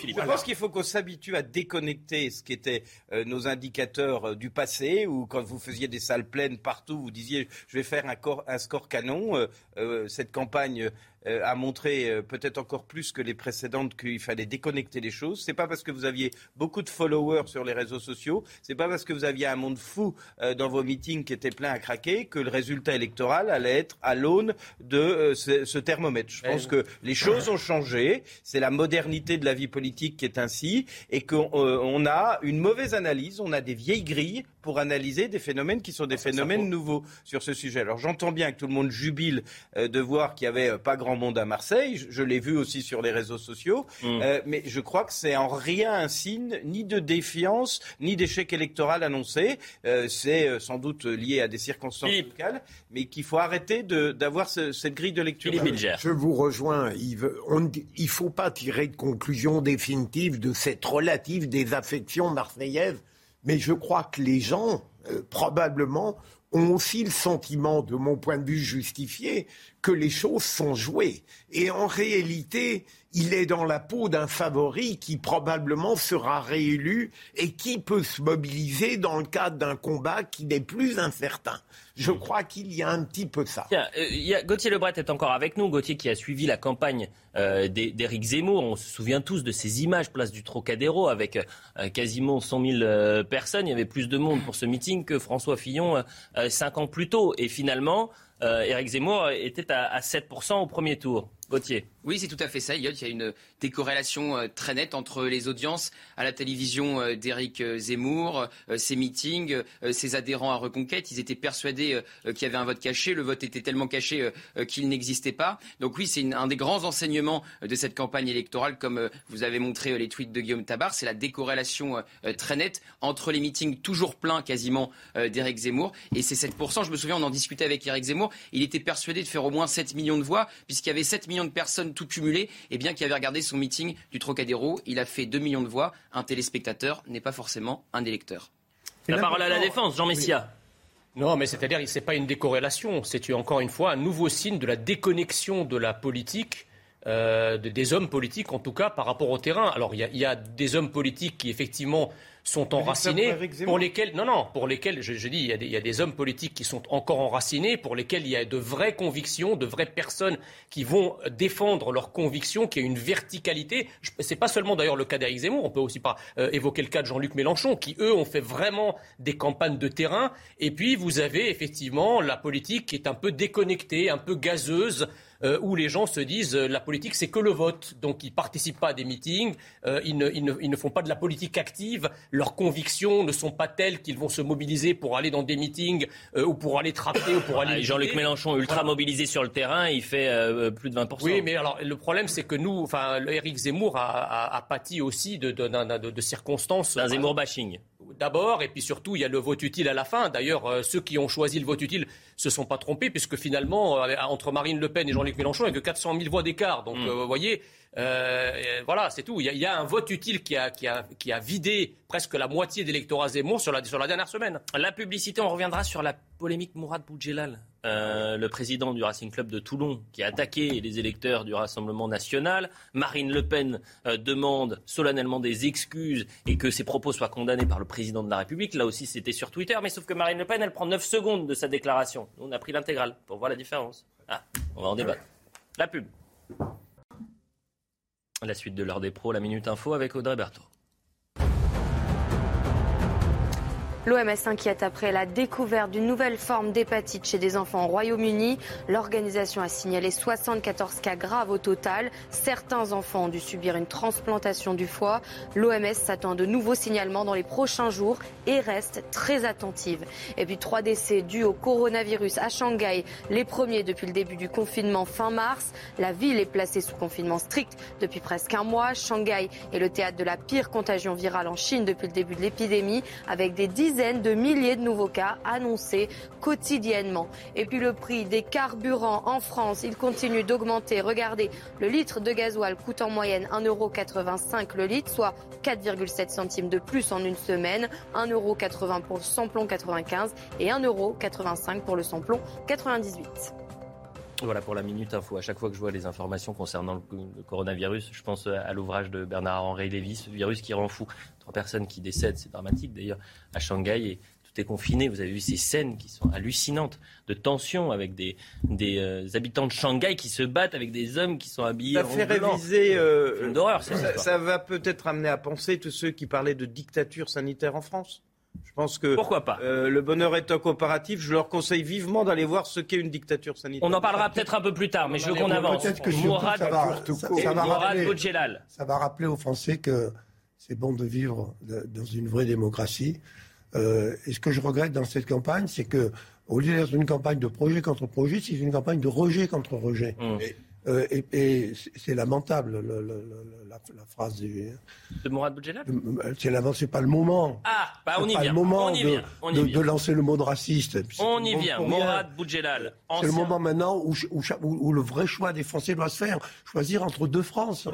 [SPEAKER 3] Je pense qu'il faut qu'on s'habitue à déconnecter ce qui était euh, nos indicateurs euh, du passé, où quand vous faisiez des salles pleines partout, vous disiez je vais faire un, un score canon. Euh, cette campagne a montré peut-être encore plus que les précédentes qu'il fallait déconnecter les choses. C'est pas parce que vous aviez beaucoup de followers sur les réseaux sociaux, c'est pas parce que vous aviez un monde fou dans vos meetings qui était plein à craquer que le résultat électoral allait être à l'aune de euh, ce, thermomètre. Je pense que les choses ont changé. C'est la modernité de la vie politique qui est ainsi et qu'on euh, a une mauvaise analyse. On a des vieilles grilles pour analyser des phénomènes qui sont des phénomènes nouveaux sur ce sujet. Alors j'entends bien que tout le monde jubile euh, de voir qu'il n'y avait pas grand monde à Marseille. Je, l'ai vu aussi sur les réseaux sociaux. Mm. mais je crois que c'est en rien un signe ni de défiance ni d'échec électoral annoncé. c'est sans doute lié à des circonstances locales, mais qu'il faut arrêter d'avoir cette grille de lecture.
[SPEAKER 5] Je vous rejoins, Yves. il ne faut pas tirer de conclusion définitive de cette relative désaffection marseillaise, mais je crois que les gens, euh, probablement, ont aussi le sentiment, de mon point de vue justifié, que les choses sont jouées? Et en réalité, il est dans la peau d'un favori qui probablement sera réélu et qui peut se mobiliser dans le cadre d'un combat qui n'est plus incertain. Je hmm. crois qu'il y a un petit peu ça.
[SPEAKER 1] Tiens, euh, Gauthier Lebret est encore avec nous. Gauthier qui a suivi la campagne euh, d'Éric Zemmour. On se souvient tous de ces images place du Trocadéro avec euh, quasiment 100 000 personnes. Il y avait plus de monde pour ce meeting que François Fillon cinq ans plus tôt. Et finalement, Éric Zemmour était à, à 7% au premier tour.
[SPEAKER 6] Oui, c'est tout à fait ça, Il y a une décorrélation euh, très nette entre les audiences à la télévision euh, d'Éric euh, Zemmour, ses meetings, ses adhérents à Reconquête. Ils étaient persuadés qu'il y avait un vote caché. Le vote était tellement caché qu'il n'existait pas. Donc oui, c'est un des grands enseignements de cette campagne électorale, comme vous avez montré les tweets de Guillaume Tabar. C'est la décorrélation très nette entre les meetings toujours pleins quasiment d'Éric Zemmour et ces 7%. Je me souviens, on en discutait avec Éric Zemmour. Il était persuadé de faire au moins 7 millions de voix, puisqu'il y avait 7 millions de personnes tout cumulées, et bien qui avaient regardé son meeting du Trocadéro. Il a fait 2 millions de voix. Un téléspectateur n'est pas forcément un électeur.
[SPEAKER 1] La parole à la défense, Jean Messia.
[SPEAKER 8] Non, mais c'est-à-dire, ce n'est pas une décorrélation. C'est encore une fois un nouveau signe de la déconnexion de la politique euh, des hommes politiques, en tout cas, par rapport au terrain. Alors, il y, a des hommes politiques qui, effectivement, sont enracinés, pour lesquels, non, non, pour lesquels, je, dis, il y, a des, il y, a des, hommes politiques qui sont encore enracinés, pour lesquels il y a de vraies convictions, de vraies personnes qui vont défendre leurs convictions, qui a une verticalité. C'est pas seulement d'ailleurs le cas d'Éric Zemmour, on peut aussi pas euh, évoquer le cas de Jean-Luc Mélenchon, qui eux ont fait vraiment des campagnes de terrain. Et puis vous avez effectivement la politique qui est un peu déconnectée, un peu gazeuse. Euh, où les gens se disent euh, la politique c'est que le vote, donc ils participent pas à des meetings, euh, ils, ne, ils, ne, ils, ne, font pas de la politique active, leurs convictions ne sont pas telles qu'ils vont se mobiliser pour aller dans des meetings ou pour aller trapper ou pour aller.
[SPEAKER 1] Ah, Jean-Luc Mélenchon ultra mobilisé sur le terrain, il fait plus de 20%.
[SPEAKER 8] Oui, mais alors le problème c'est que nous, enfin, Éric Zemmour a, a, a, pâti aussi de, de, de, de circonstances.
[SPEAKER 1] Zemmour bashing
[SPEAKER 8] d'abord, et puis surtout, il y a le vote utile à la fin. D'ailleurs, euh, ceux qui ont choisi le vote utile se sont pas trompés, puisque finalement, euh, entre Marine Le Pen et Jean-Luc Mélenchon, il n'y a que 400 000 voix d'écart. Donc, mm. euh, vous voyez, voilà, c'est tout. Il y, a, un vote utile qui a, qui a, qui a vidé presque la moitié d'électorat Zemmour sur la, sur la dernière semaine.
[SPEAKER 1] La publicité, on reviendra sur la polémique Mourad Boudjelal, euh, le président du Racing Club de Toulon, qui a attaqué les électeurs du Rassemblement national. Marine Le Pen euh, demande solennellement des excuses et que ses propos soient condamnés par le président de la République. Là aussi, c'était sur Twitter, mais sauf que Marine Le Pen, elle prend 9 secondes de sa déclaration. Nous, on a pris l'intégrale pour voir la différence. Ah, on va en débattre. La pub. La suite de l'heure des pros, la Minute Info avec Audrey Berthaud.
[SPEAKER 2] L'OMS s'inquiète après la découverte d'une nouvelle forme d'hépatite chez des enfants au Royaume-Uni. L'organisation a signalé 74 cas graves au total. Certains enfants ont dû subir une transplantation du foie. L'OMS s'attend à de nouveaux signalements dans les prochains jours et reste très attentive. Et puis trois décès dus au coronavirus à Shanghai, les premiers depuis le début du confinement fin mars. La ville est placée sous confinement strict depuis presque un mois. Shanghai est le théâtre de la pire contagion virale en Chine depuis le début de l'épidémie avec des dizaines de milliers de nouveaux cas annoncés quotidiennement. Et puis le prix des carburants en France, il continue d'augmenter. Regardez, le litre de gasoil coûte en moyenne 1,85€ le litre, soit 4,7 centimes de plus en une semaine. 1,80€ pour le samplon 95 et 1,85€ pour le samplon 98.
[SPEAKER 1] Voilà pour la minute info. À chaque fois que je vois les informations concernant le, coronavirus, je pense à l'ouvrage de Bernard-Henri Lévy, ce virus qui rend fou. Trois personnes qui décèdent, c'est dramatique d'ailleurs, à Shanghai et tout est confiné. Vous avez vu ces scènes qui sont hallucinantes de tension avec des, des euh, habitants de Shanghai qui se battent avec des hommes qui sont habillés
[SPEAKER 3] ça fait réviser
[SPEAKER 1] euh, d'horreur.
[SPEAKER 3] Ça, ça, va peut-être amener à penser tous ceux qui parlaient de dictature sanitaire en France. Je pense que
[SPEAKER 1] Pourquoi pas
[SPEAKER 3] euh, le bonheur étant coopératif, je leur conseille vivement d'aller voir ce qu'est une dictature sanitaire.
[SPEAKER 1] On en parlera peut-être un peu plus tard, mais je veux qu'on avance.
[SPEAKER 4] Peut-être que Mourad, ça, va, ça, ça, va rappeler, ça va rappeler aux Français que c'est bon de vivre dans une vraie démocratie. Euh, et ce que je regrette dans cette campagne, c'est que au lieu d'être une campagne de projet contre projet, c'est une campagne de rejet contre rejet. Mmh. Euh, et, c'est lamentable la, phrase
[SPEAKER 1] du, de Mourad Boudjelal.
[SPEAKER 4] C'est pas le moment.
[SPEAKER 1] Ah, bah on y vient.
[SPEAKER 4] le moment de, lancer le mot de raciste.
[SPEAKER 1] On y vient. Mourad Boudjelal.
[SPEAKER 4] C'est le moment maintenant où, où, le vrai choix des Français doit se faire. Choisir entre deux France.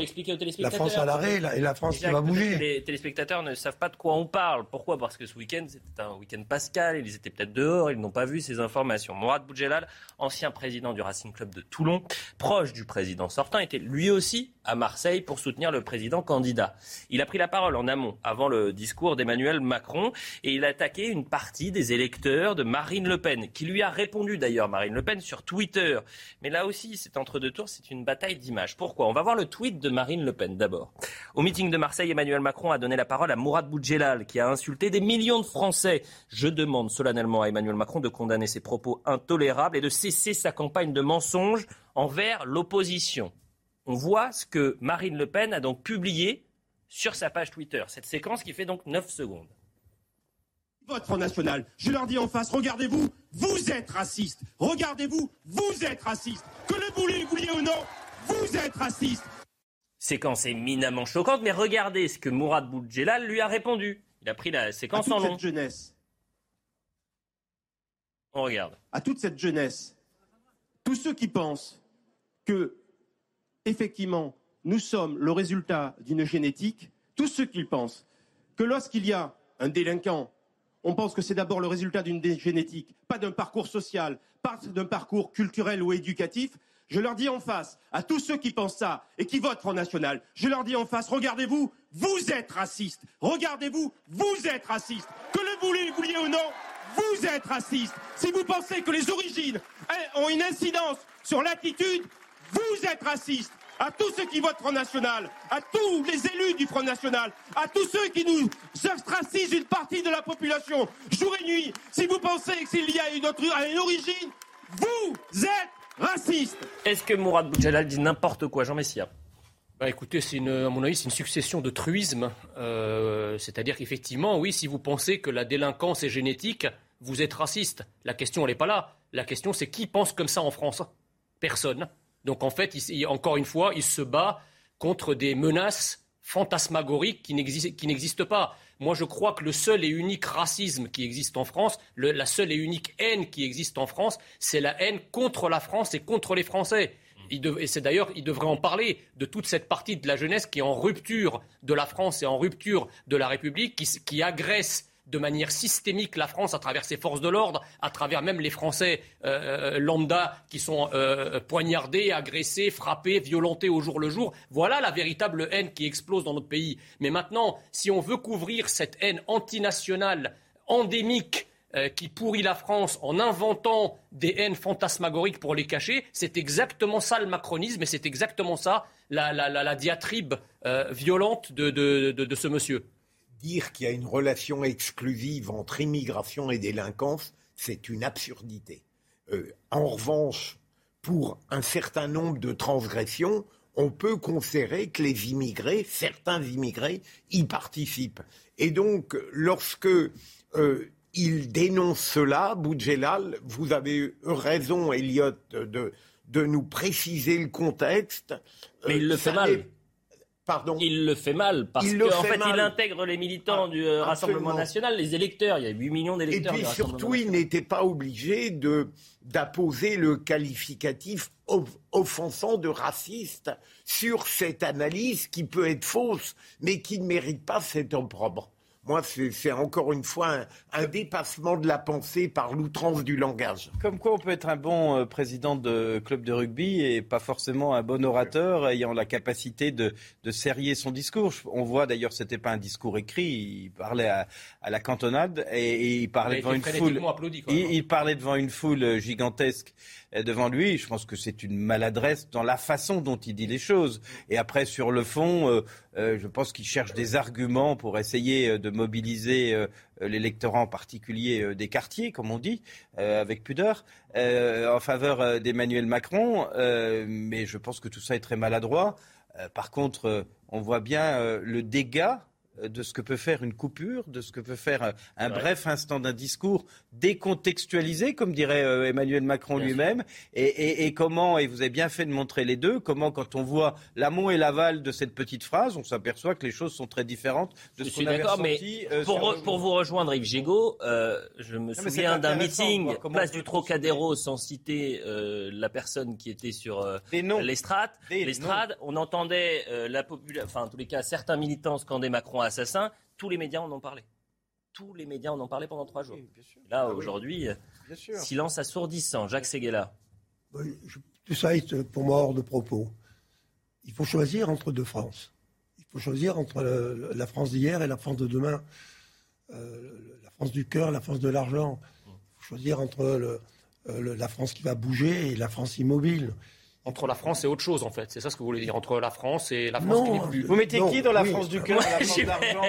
[SPEAKER 4] La France à l'arrêt et la France qui va bouger.
[SPEAKER 1] Les téléspectateurs ne savent pas de quoi on parle. Pourquoi? Parce que ce week-end, c'était un week-end pascal. Ils étaient peut-être dehors. Ils n'ont pas vu ces informations. Mourad Boudjelal, ancien président du Racing Club de Toulon, proche du du président sortant était lui aussi à Marseille pour soutenir le président candidat. Il a pris la parole en amont, avant le discours d'Emmanuel Macron, et il a attaqué une partie des électeurs de Marine Le Pen, qui lui a répondu d'ailleurs, Marine Le Pen, sur Twitter. Mais là aussi, c'est entre deux tours, c'est une bataille d'images. Pourquoi? On va voir le tweet de Marine Le Pen d'abord. Au meeting de Marseille, Emmanuel Macron a donné la parole à Mourad Boudjelal, qui a insulté des millions de Français. Je demande solennellement à Emmanuel Macron de condamner ses propos intolérables et de cesser sa campagne de mensonges envers l'opposition. On voit ce que Marine Le Pen a donc publié sur sa page Twitter. Cette séquence qui fait donc 9 secondes.
[SPEAKER 12] Votre Front National, je leur dis en face, regardez-vous, vous êtes raciste. Regardez-vous, vous êtes raciste. Que le vouliez, vouliez ou non, vous êtes raciste.
[SPEAKER 1] Séquence éminemment choquante, mais regardez ce que Mourad Boudjelal lui a répondu. Il a pris la séquence
[SPEAKER 12] à toute
[SPEAKER 1] en long.
[SPEAKER 12] cette jeunesse,
[SPEAKER 1] On regarde.
[SPEAKER 12] à toute cette jeunesse, tous ceux qui pensent que, effectivement, nous sommes le résultat d'une génétique, tous ceux qui pensent que lorsqu'il y a un délinquant, on pense que c'est d'abord le résultat d'une génétique, pas d'un parcours social, pas d'un parcours culturel ou éducatif. Je leur dis en face, à tous ceux qui pensent ça et qui votent Front National, je leur dis en face, regardez-vous, vous êtes raciste. Regardez-vous, vous êtes raciste. Que le vouliez, ou non, vous êtes raciste. Si vous pensez que les origines hein, ont une incidence sur l'attitude, vous êtes raciste. À tous ceux qui votent Front National, à tous les élus du Front National, à tous ceux qui nous ostracisent une partie de la population, jour et nuit, si vous pensez que s'il y a une, autre, une origine, vous êtes raciste.
[SPEAKER 1] Est-ce que Mourad Boudjelal dit n'importe quoi, Jean Messia?
[SPEAKER 8] Bah écoutez, c'est à mon avis, c'est une succession de truismes. Euh, C'est-à-dire qu'effectivement, oui, si vous pensez que la délinquance est génétique, vous êtes raciste. La question, elle n'est pas là. La question, c'est qui pense comme ça en France? Personne. Donc en fait, il- encore une fois, il se bat contre des menaces fantasmagoriques qui n'existent pas. Moi, je crois que le seul et unique racisme qui existe en France, le- la seule et unique haine qui existe en France, c'est la haine contre la France et contre les Français. Il dev- et c'est d'ailleurs, il devrait en parler de toute cette partie de la jeunesse qui est en rupture de la France et en rupture de la République, qui agresse de manière systémique la France à travers ses forces de l'ordre, à travers même les Français euh, euh, lambda qui sont euh, poignardés, agressés, frappés, violentés au jour le jour. Voilà la véritable haine qui explose dans notre pays. Mais maintenant, si on veut couvrir cette haine antinationale, endémique, qui pourrit la France en inventant des haines fantasmagoriques pour les cacher, c'est exactement ça le macronisme et c'est exactement ça la, diatribe violente de ce monsieur.
[SPEAKER 5] Dire qu'il y a une relation exclusive entre immigration et délinquance, c'est une absurdité. Euh, en revanche, pour un certain nombre de transgressions, on peut considérer que les immigrés, certains immigrés, y participent. Et donc, lorsque euh, il dénonce cela, Boudjelal, vous avez raison, Elliot, de, de nous préciser le contexte.
[SPEAKER 1] Mais il le
[SPEAKER 5] Euh,
[SPEAKER 1] fait mal.
[SPEAKER 5] Pardon.
[SPEAKER 1] Il le fait mal parce qu'en
[SPEAKER 5] fait mal.
[SPEAKER 1] il intègre les militants du euh, Rassemblement national, les électeurs. Il y a 8 millions
[SPEAKER 5] Et
[SPEAKER 1] d'électeurs.
[SPEAKER 5] puis
[SPEAKER 1] du Rassemblement
[SPEAKER 5] surtout, il n'était pas obligé de d'apposer le qualificatif off- offensant de raciste sur cette analyse qui peut être fausse, mais qui ne mérite pas cet opprobre. Moi, c'est encore une fois un, un dépassement de la pensée par l'outrance du langage.
[SPEAKER 3] Comme quoi on peut être un bon euh, président de club de rugby et pas forcément un bon orateur ayant la capacité de, de serrer son discours. On voit d'ailleurs, c'était pas un discours écrit, il parlait à, à la cantonade et, et il parlait
[SPEAKER 8] Il
[SPEAKER 3] devant une foule.
[SPEAKER 8] applaudi,
[SPEAKER 3] il, il parlait devant une foule gigantesque devant lui. Je pense que c'est une maladresse dans la façon dont il dit les choses. Et après, sur le fond, euh, euh, je pense qu'il cherche des arguments pour essayer euh, de mobiliser euh, l'électorat en particulier euh, des quartiers, comme on dit, euh, avec pudeur, euh, en faveur euh, d'Emmanuel Macron. Euh, mais je pense que tout ça est très maladroit. Euh, par contre, euh, on voit bien euh, le dégât euh, de ce que peut faire une coupure, de ce que peut faire euh, un bref instant d'un discours décontextualisé, comme dirait euh, Emmanuel Macron lui-même, et, et- et comment, et vous avez bien fait de montrer les deux, comment quand on voit l'amont et l'aval de cette petite phrase, on s'aperçoit que les choses sont très différentes de
[SPEAKER 1] Je
[SPEAKER 3] ce qu'on avait
[SPEAKER 1] d'accord, mais
[SPEAKER 3] ressenti. euh,
[SPEAKER 1] pour, re- pour vous rejoindre, Yves Gégaud, euh, je me souviens d'un meeting place du Trocadéro, sans citer euh, la personne qui était sur euh, l'estrade. L'estrade, on entendait la population, enfin en tous les cas certains militants scander Macron assassin. Tous les médias en ont parlé. Tous les médias en ont parlé pendant trois jours. Là
[SPEAKER 3] Ah
[SPEAKER 1] aujourd'hui, euh, silence assourdissant. Jacques Seguela.
[SPEAKER 4] Oui, je- Tout ça est euh, pour moi hors de propos. Il faut choisir entre deux France. Il faut choisir entre le- la France d'hier et la France de demain. Euh, la France du cœur, la France de l'argent. Il faut choisir entre le- euh, le- la France qui va bouger et la France immobile.
[SPEAKER 8] entre la France et autre chose, en fait. C'est ça ce que vous voulez dire, entre la France et la France qui n'est plus.
[SPEAKER 3] Vous mettez qui dans la
[SPEAKER 8] Oui.
[SPEAKER 3] France du cœur, la [laughs] France de l'argent?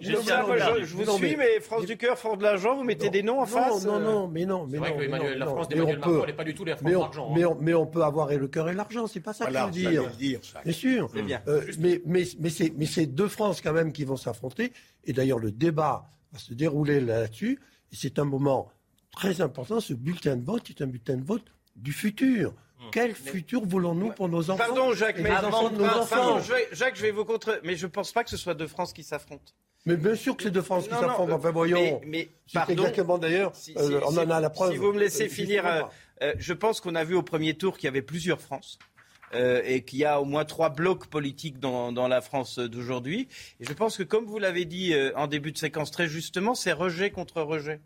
[SPEAKER 3] Je, je- je- je- je- je vous
[SPEAKER 4] Non, mais-
[SPEAKER 3] suis, mais France du cœur, France de l'argent, vous mettez des noms en
[SPEAKER 4] Non,
[SPEAKER 3] face
[SPEAKER 4] non,
[SPEAKER 3] euh,
[SPEAKER 4] non, mais non, mais
[SPEAKER 8] C'est vrai
[SPEAKER 4] non.
[SPEAKER 8] que
[SPEAKER 4] mais non,
[SPEAKER 8] la
[SPEAKER 4] non.
[SPEAKER 8] France
[SPEAKER 4] Mais
[SPEAKER 8] d'Emmanuel
[SPEAKER 4] on
[SPEAKER 8] Macron, elle n'est pas du tout la France
[SPEAKER 4] mais
[SPEAKER 8] de
[SPEAKER 4] on-
[SPEAKER 8] l'argent, hein.
[SPEAKER 4] Mais on, mais on peut avoir et le cœur et l'argent, c'est pas ça
[SPEAKER 5] Voilà,
[SPEAKER 4] que je veux
[SPEAKER 5] j'allais
[SPEAKER 4] dire.
[SPEAKER 5] le dire, ça.
[SPEAKER 4] Bien sûr.
[SPEAKER 3] C'est bien.
[SPEAKER 4] Euh, mais mais, mais, c'est, mais c'est deux France quand même qui vont s'affronter. Et d'ailleurs, le débat va se dérouler là-dessus. Et c'est un moment très important. Ce bulletin de vote est un bulletin de vote du futur. Quel futur voulons-nous pour nos enfants
[SPEAKER 3] Pardon, Jacques, mais
[SPEAKER 4] les enfants de nos enfants
[SPEAKER 3] pardon, je vais- Jacques, je vais vous contre, mais je pense pas que ce soit deux France qui s'affrontent.
[SPEAKER 4] Mais bien sûr que c'est de France qui
[SPEAKER 3] Non,
[SPEAKER 4] s'affrontent.
[SPEAKER 3] non,
[SPEAKER 4] Enfin, voyons.
[SPEAKER 3] mais- mais, pardon.
[SPEAKER 4] exactement d'ailleurs.
[SPEAKER 3] Si-
[SPEAKER 4] euh,
[SPEAKER 3] si-
[SPEAKER 4] on
[SPEAKER 3] si-
[SPEAKER 4] en a la preuve.
[SPEAKER 3] Si vous me laissez
[SPEAKER 4] Euh,
[SPEAKER 3] finir, euh, euh, je pense qu'on a vu au premier tour qu'il y avait plusieurs France. euh, et qu'il y a au moins trois blocs politiques dans, dans la France d'aujourd'hui. Et je pense que, comme vous l'avez dit euh, en début de séquence très justement, c'est rejet contre rejet.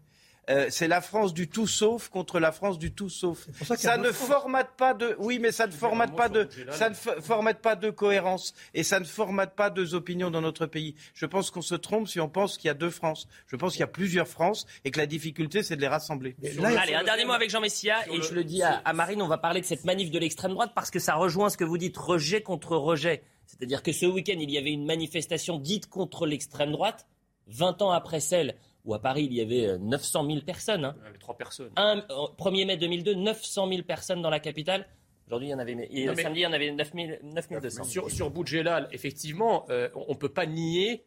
[SPEAKER 3] Euh, c'est la France du tout sauf contre la France du tout sauf.
[SPEAKER 4] ça
[SPEAKER 3] ne formate pas de, oui, mais ça ne formate pas de, ça ne fo- formate pas de cohérence et ça ne formate pas deux opinions dans notre pays. Je pense qu'on se trompe si on pense qu'il y a deux France. Je pense qu'il y a plusieurs France et que la difficulté c'est de les rassembler.
[SPEAKER 1] Allez, un dernier mot avec Jean Messia, et je le dis à, à Marine, on va parler de cette manif de l'extrême droite parce que ça rejoint ce que vous dites, rejet contre rejet. C'est-à-dire que ce week-end, il y avait une manifestation dite contre l'extrême droite, 20 ans après celle où à Paris, il y avait euh, 900 000 personnes. hein.
[SPEAKER 8] Il y avait trois personnes.
[SPEAKER 1] Un, euh, 1er mai 2002, 900 000 personnes dans la capitale. Aujourd'hui, il y en avait, et
[SPEAKER 8] Non, mais-
[SPEAKER 1] samedi, il y en avait 9 000 9200.
[SPEAKER 8] Sur, sur Boudjelal, effectivement, euh, on ne peut pas nier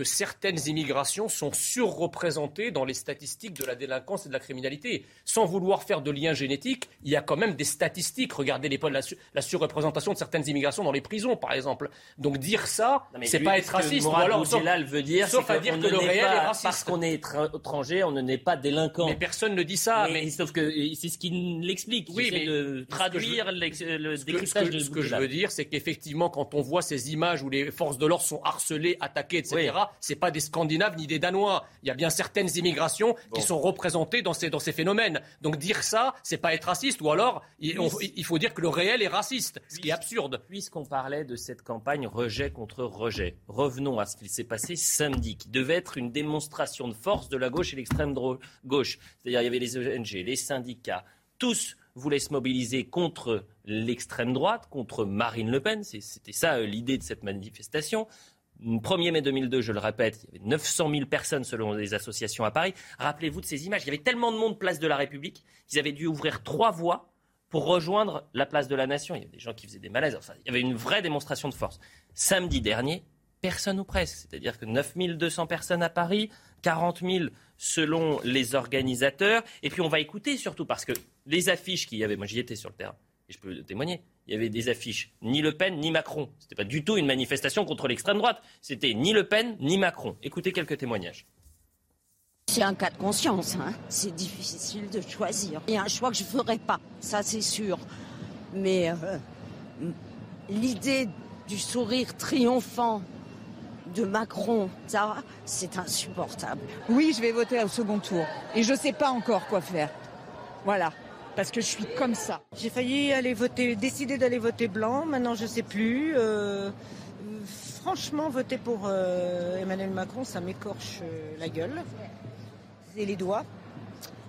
[SPEAKER 8] que certaines immigrations sont surreprésentées dans les statistiques de la délinquance et de la criminalité. Sans vouloir faire de lien génétique, il y a quand même des statistiques. Regardez les, la, la surreprésentation de certaines immigrations dans les prisons, par exemple. Donc dire ça, c'est pas être raciste. Ou alors, sauf-
[SPEAKER 1] veut dire,
[SPEAKER 8] sauf à dire que le réel
[SPEAKER 1] pas-
[SPEAKER 8] est raciste.
[SPEAKER 1] Parce qu'on est étra- étranger, on ne naît pas délinquant.
[SPEAKER 8] Mais personne ne dit ça.
[SPEAKER 1] Mais,
[SPEAKER 8] mais
[SPEAKER 1] sauf que c'est ce qui l'explique.
[SPEAKER 8] Oui, mais
[SPEAKER 1] de traduire le
[SPEAKER 8] Ce que, ce
[SPEAKER 1] décryptage
[SPEAKER 8] que-
[SPEAKER 1] de
[SPEAKER 8] ce que je veux dire, c'est qu'effectivement, quand on voit ces images où les forces de l'ordre sont harcelées, attaquées, etc., c'est pas des Scandinaves ni des Danois. Il y a bien certaines immigrations qui sont représentées dans ces, dans ces phénomènes. Donc dire ça, c'est pas être raciste. Ou alors, il, on- il faut dire que le réel est raciste, ce qui est absurde.
[SPEAKER 1] Puisqu'on parlait de cette campagne rejet contre rejet, revenons à ce qu'il s'est passé samedi, qui devait être une démonstration de force de la gauche et l'extrême gauche. C'est-à-dire il y avait les ONG, les syndicats, tous voulaient se mobiliser contre l'extrême droite, contre Marine Le Pen. C'est- C'était ça euh, l'idée de cette manifestation. 1er mai 2002, je le répète, il y avait 900 000 personnes selon les associations à Paris. Rappelez-vous de ces images. Il y avait tellement de monde place de la République qu'ils avaient dû ouvrir trois voies pour rejoindre la place de la Nation. Il y avait des gens qui faisaient des malaises. Enfin, il y avait une vraie démonstration de force. Samedi dernier, personne ou presque. C'est-à-dire que 9200 personnes à Paris, 40 000 selon les organisateurs. Et puis on va écouter surtout parce que les affiches qu'il y avait, moi j'y étais sur le terrain, et je peux témoigner, il y avait des affiches ni Le Pen ni Macron. C'était pas du tout une manifestation contre l'extrême droite. C'était ni Le Pen ni Macron. Écoutez quelques témoignages.
[SPEAKER 13] C'est un cas de conscience, hein. c'est difficile de choisir. Il y a un choix que je ne ferai pas, ça c'est sûr. Mais euh, l'idée du sourire triomphant de Macron, ça, c'est insupportable.
[SPEAKER 14] Oui, je vais voter au second tour. Et je ne sais pas encore quoi faire. Voilà. Parce que je suis comme ça.
[SPEAKER 15] J'ai failli aller voter, décider d'aller voter blanc. Maintenant, je sais plus. Euh, franchement, voter pour euh, Emmanuel Macron, ça m'écorche euh, la gueule et les doigts.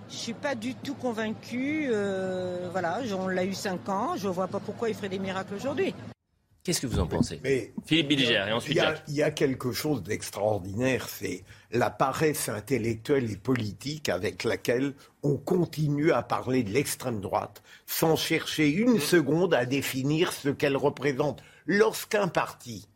[SPEAKER 15] Je suis pas du tout convaincue. euh, voilà, on l'a eu cinq ans. Je vois pas pourquoi il ferait des miracles aujourd'hui.
[SPEAKER 1] Qu'est-ce que vous en pensez?
[SPEAKER 5] Mais
[SPEAKER 1] Philippe Bilger et ensuite
[SPEAKER 5] il y, a,
[SPEAKER 1] Jacques.
[SPEAKER 5] il y a quelque chose d'extraordinaire, c'est la paresse intellectuelle et politique avec laquelle on continue à parler de l'extrême droite sans chercher une seconde à définir ce qu'elle représente. Lorsqu'un parti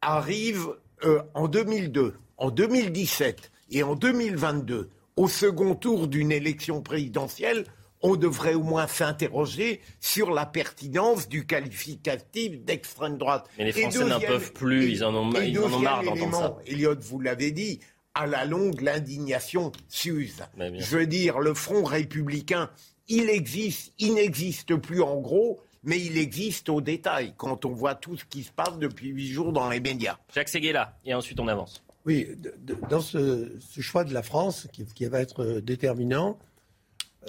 [SPEAKER 5] arrive euh, en 2002, en 2017 et en 2022 au second tour d'une élection présidentielle, on devrait au moins s'interroger sur la pertinence du qualificatif d'extrême droite.
[SPEAKER 1] Mais les Français n'en peuvent plus, ils en ont, ils en ont marre d'entendre ça.
[SPEAKER 5] Elliot, vous l'avez dit, à la longue, l'indignation s'use. Je veux dire, le Front républicain, il existe, il n'existe plus en gros, mais il existe au détail, quand on voit tout ce qui se passe depuis huit jours dans les médias.
[SPEAKER 1] Jacques Séguéla, et ensuite on avance.
[SPEAKER 4] Oui, de- de- dans ce, ce choix de la France, qui, qui va être euh, déterminant,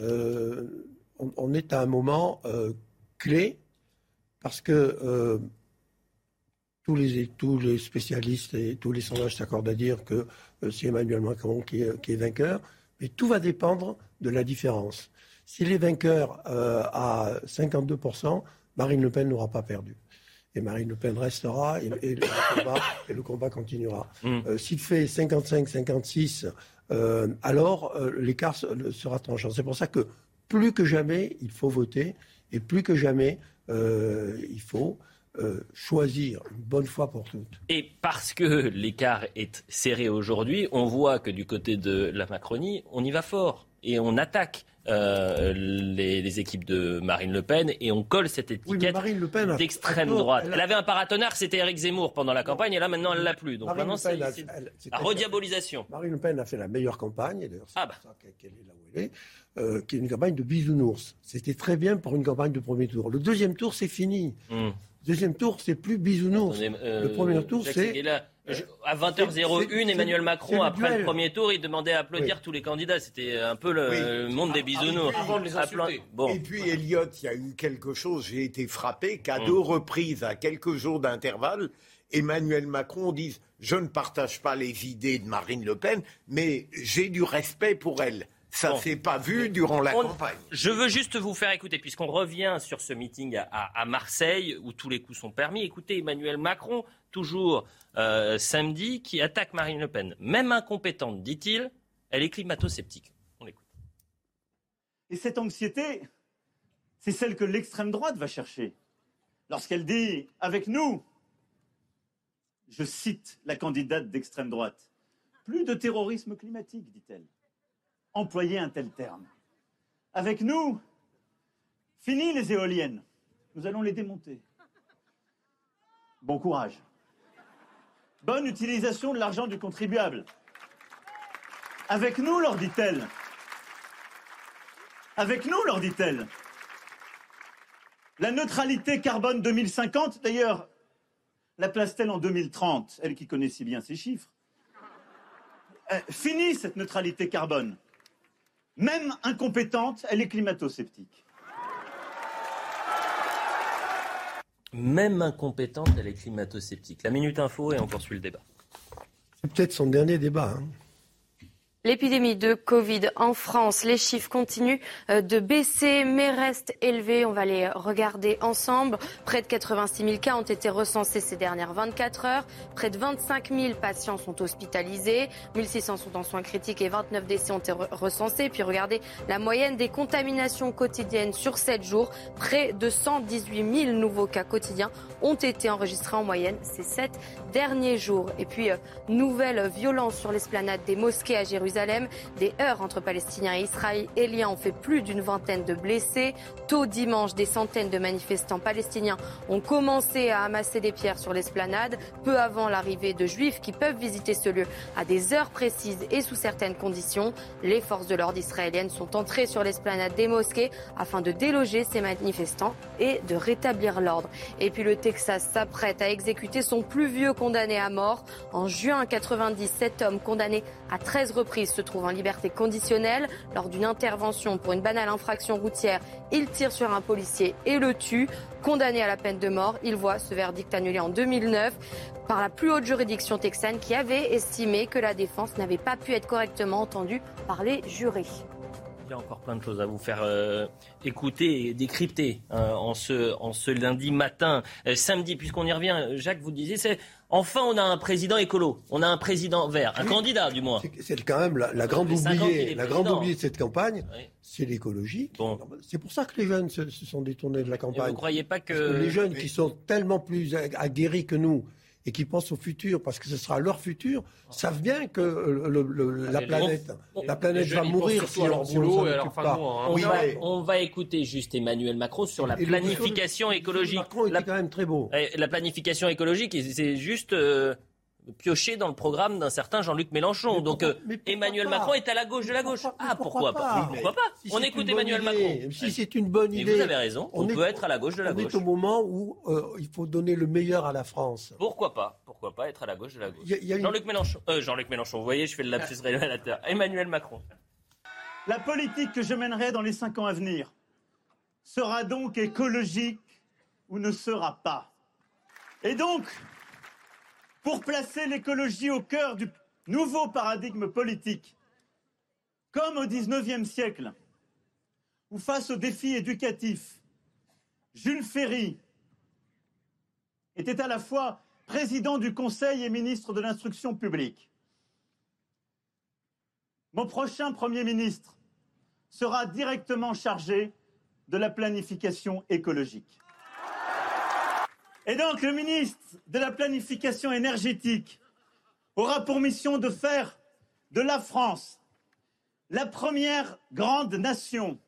[SPEAKER 4] euh, on, on est à un moment euh, clé parce que euh, tous, les, tous les spécialistes et tous les sondages s'accordent à dire que euh, c'est Emmanuel Macron qui est, qui est vainqueur, mais tout va dépendre de la différence. S'il est vainqueur euh, à 52%, Marine Le Pen n'aura pas perdu. Et Marine Le Pen restera et, et le, combat, et le, combat, continuera.
[SPEAKER 1] Mm.
[SPEAKER 4] Euh, S'il fait 55-56, euh, alors euh, l'écart sera tranchant. C'est pour ça que plus que jamais, il faut voter et plus que jamais, euh, il faut euh, choisir une bonne fois pour toutes.
[SPEAKER 1] Et parce que l'écart est serré aujourd'hui, on voit que du côté de la Macronie, on y va fort et on attaque. Euh, les, les, équipes de Marine Le Pen et on colle cette étiquette
[SPEAKER 4] oui,
[SPEAKER 1] d'extrême droite. Elle, a... elle, avait un paratonnerre, c'était Eric Zemmour pendant la campagne et là maintenant elle l'a plus. Donc
[SPEAKER 4] Marine
[SPEAKER 1] maintenant c'est la rediabolisation.
[SPEAKER 4] Marine Le Pen a fait la meilleure campagne et d'ailleurs c'est
[SPEAKER 1] ah bah.
[SPEAKER 4] pour ça qu'elle est là où elle est, euh, qui est une campagne de bisounours. C'était très bien pour une campagne de premier tour. Le deuxième tour c'est fini.
[SPEAKER 1] Mm.
[SPEAKER 4] Deuxième tour, c'est plus bisounours.
[SPEAKER 1] Euh,
[SPEAKER 4] le premier tour, c'est.
[SPEAKER 1] À 20h01, Emmanuel Macron, après le, le premier tour, il demandait à applaudir oui. tous les candidats. C'était un peu le oui. monde des bisounours.
[SPEAKER 5] Avant de les insulter. Bon. Et puis, Elliot, il y a eu quelque chose, j'ai été frappé qu'à mmh. deux reprises, à quelques jours d'intervalle, Emmanuel Macron dise Je ne partage pas les idées de Marine Le Pen, mais j'ai du respect pour elle. Ça ne bon. s'est pas vu durant la
[SPEAKER 1] On,
[SPEAKER 5] campagne.
[SPEAKER 1] Je veux juste vous faire écouter, puisqu'on revient sur ce meeting à, à, à, Marseille, où tous les coups sont permis. Écoutez Emmanuel Macron, toujours euh, samedi, qui attaque Marine Le Pen. Même incompétente, dit-il, elle est climato-sceptique. On l'écoute.
[SPEAKER 16] Et cette anxiété, c'est celle que l'extrême droite va chercher. Lorsqu'elle dit, avec nous, je cite la candidate d'extrême droite, plus de terrorisme climatique, dit-elle employer un tel terme. Avec nous, fini les éoliennes. Nous allons les démonter. Bon courage. Bonne utilisation de l'argent du contribuable. Avec nous, leur dit-elle. Avec nous, leur dit-elle. La neutralité carbone 2050, d'ailleurs, la place-t-elle en 2030, elle qui connaît si bien ces chiffres euh, Fini cette neutralité carbone. Même incompétente, elle est climato-sceptique.
[SPEAKER 1] Même incompétente, elle est climato-sceptique. La Minute Info et on poursuit le débat.
[SPEAKER 4] C'est peut-être son dernier débat. Hein.
[SPEAKER 2] L'épidémie de Covid en France, les chiffres continuent euh, de baisser mais restent élevés. On va les regarder ensemble. Près de 86 000 cas ont été recensés ces dernières 24 heures. Près de 25 000 patients sont hospitalisés. 1600 sont en soins critiques et 29 décès ont été recensés. Puis regardez la moyenne des contaminations quotidiennes sur 7 jours. Près de 118 000 nouveaux cas quotidiens ont été enregistrés en moyenne ces 7 derniers jours. Et puis, euh, nouvelle violence sur l'esplanade des mosquées à Des heurts entre Palestiniens et Israéliens ont fait plus d'une vingtaine de blessés. Tôt dimanche, des centaines de manifestants palestiniens ont commencé à amasser des pierres sur l'esplanade, peu avant l'arrivée de juifs qui peuvent visiter ce lieu à des heures précises et sous certaines conditions. Les forces de l'ordre israéliennes sont entrées sur l'esplanade des mosquées afin de déloger ces manifestants et de rétablir l'ordre. Et puis le Texas s'apprête à exécuter son plus vieux condamné à mort. En juin 90, cet homme condamné à 13 reprises se trouve en liberté conditionnelle. Lors d'une intervention pour une banale infraction routière, il tire sur un policier et le tue. Condamné à la peine de mort, il voit ce verdict annulé en 2009 par la plus haute juridiction texane qui avait estimé que la défense n'avait pas pu être correctement entendue par les jurés.
[SPEAKER 1] Il y a encore plein de choses à vous faire euh, écouter et décrypter euh, en, ce, lundi matin. Euh, samedi, puisqu'on y revient, Jacques, vous disiez, c'est enfin on a un président écolo, on a un président vert, un oui. candidat du moins.
[SPEAKER 4] C'est quand même la, la grande oubliée, la grande oubliée de cette campagne, oui. c'est l'écologie.
[SPEAKER 1] Bon.
[SPEAKER 4] C'est pour ça que les jeunes se, se sont détournés de la campagne.
[SPEAKER 1] Et vous croyez pas que,
[SPEAKER 4] que les jeunes oui. qui sont tellement plus aguerris que nous et qui pensent au futur parce que ce sera leur futur, savent bien que le, le, la planète, la planète va mourir si on, si on s'en pas.
[SPEAKER 1] On, oui, va, on va écouter juste Emmanuel Macron sur la et planification écologique.
[SPEAKER 4] Macron
[SPEAKER 1] la,
[SPEAKER 4] quand même très beau.
[SPEAKER 1] La planification écologique, c'est juste euh, pioché dans le programme d'un certain Jean-Luc Mélenchon.
[SPEAKER 4] Mais
[SPEAKER 1] Donc
[SPEAKER 4] pourquoi,
[SPEAKER 1] euh, Emmanuel Macron est à la gauche de la gauche.
[SPEAKER 4] Pourquoi,
[SPEAKER 1] ah pourquoi,
[SPEAKER 4] pourquoi
[SPEAKER 1] pas,
[SPEAKER 4] pas
[SPEAKER 1] Pourquoi pas
[SPEAKER 4] si
[SPEAKER 1] On écoute Emmanuel
[SPEAKER 4] idée,
[SPEAKER 1] Macron.
[SPEAKER 4] Si c'est une bonne
[SPEAKER 1] Mais
[SPEAKER 4] idée.
[SPEAKER 1] vous avez raison. On, on peut être à la gauche de la
[SPEAKER 4] on
[SPEAKER 1] gauche.
[SPEAKER 4] On est au moment où euh, il faut donner le meilleur à la France.
[SPEAKER 1] Pourquoi pas Pourquoi pas être à la gauche de la gauche
[SPEAKER 4] une...
[SPEAKER 1] Jean-Luc Mélenchon. Euh, Jean-Luc Mélenchon. Vous voyez, je fais le lapsus révélateur. Emmanuel Macron.
[SPEAKER 16] La politique que je mènerai dans les cinq ans à venir sera donc écologique ou ne sera pas. Et donc, pour placer l'écologie au cœur du nouveau paradigme politique, comme au XIXe siècle, ou face aux défis éducatifs, Jules Ferry était à la fois président du Conseil et ministre de l'Instruction publique. Mon prochain Premier ministre sera directement chargé de la planification écologique. Et donc le ministre de la planification énergétique aura pour mission de faire de la France la première grande nation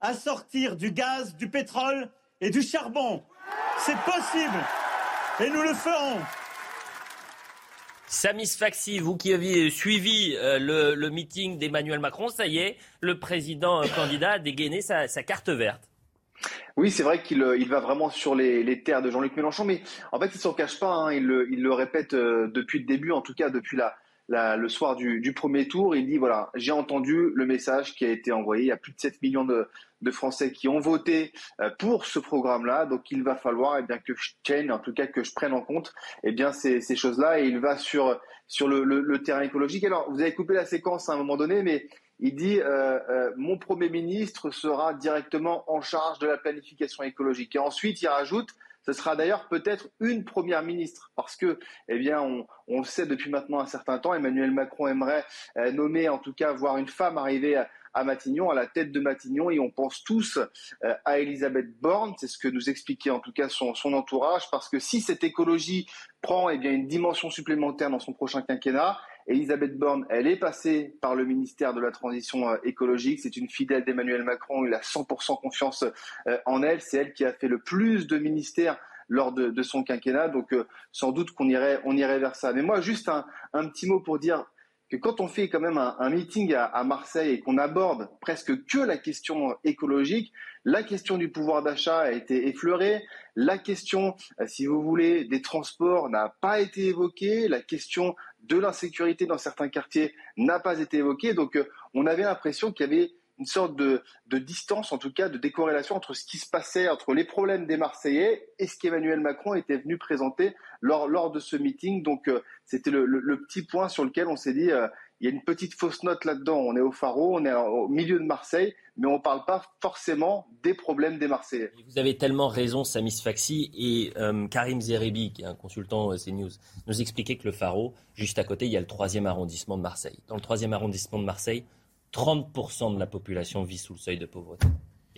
[SPEAKER 16] à sortir du gaz, du pétrole et du charbon. C'est possible et nous le ferons.
[SPEAKER 1] Samis Faxi, vous qui aviez suivi euh, le, meeting d'Emmanuel Macron, ça y est, le président euh, candidat a dégainé sa, carte verte.
[SPEAKER 11] Oui, c'est vrai qu'il euh, va vraiment sur les, terres de Jean-Luc Mélenchon, mais en fait, il s'en cache pas. Hein. il, le, répète depuis le début, en tout cas depuis le soir du, premier tour, il dit voilà, j'ai entendu le message qui a été envoyé. Il y a plus de 7 millions de, Français qui ont voté euh, pour ce programme-là. Donc il va falloir eh bien, que je tienne, en tout cas que je prenne en compte eh bien, ces, choses-là. Et il va sur, sur le, terrain écologique. Alors, vous avez coupé la séquence à un moment donné, mais il dit euh, euh, mon Premier ministre sera directement en charge de la planification écologique. Et ensuite, il rajoute ce sera d'ailleurs peut-être une première ministre, parce que, eh bien, on, le sait depuis maintenant un certain temps, Emmanuel Macron aimerait euh, nommer, en tout cas, voir une femme arriver à, Matignon, à la tête de Matignon, et on pense tous à Elisabeth Borne. C'est ce que nous expliquait en tout cas son, entourage, parce que si cette écologie prend eh bien une dimension supplémentaire dans son prochain quinquennat, Elisabeth Borne, elle est passée par le ministère de la Transition euh, écologique. C'est une fidèle d'Emmanuel Macron. Il a 100% confiance euh, en elle. C'est elle qui a fait le plus de ministères lors de, son quinquennat. Donc, euh, sans doute qu'on irait, on irait vers ça. Mais moi, juste un, petit mot pour dire que quand on fait quand même un, meeting à, Marseille et qu'on aborde presque que la question écologique, la question du pouvoir d'achat a été effleurée, la question, si vous voulez, des transports n'a pas été évoquée, la question de l'insécurité dans certains quartiers n'a pas été évoqué. Donc, euh, on avait l'impression qu'il y avait une sorte de, distance, en tout cas de décorrélation entre ce qui se passait, entre les problèmes des Marseillais et ce qu'Emmanuel Macron était venu présenter lors, de ce meeting. Donc, euh, c'était le, petit point sur lequel on s'est dit, euh, il y a une petite fausse note là-dedans. On est au Faro, on est au milieu de Marseille, mais on ne parle pas forcément des problèmes des Marseillais.
[SPEAKER 1] Vous avez tellement raison, Samis Faxi et euh, Karim Zeribi, qui est un consultant euh, CNews, nous expliquait que le Faro, juste à côté, il y a le troisième arrondissement de Marseille. Dans le troisième arrondissement de Marseille, 30% de la population vit sous le seuil de pauvreté.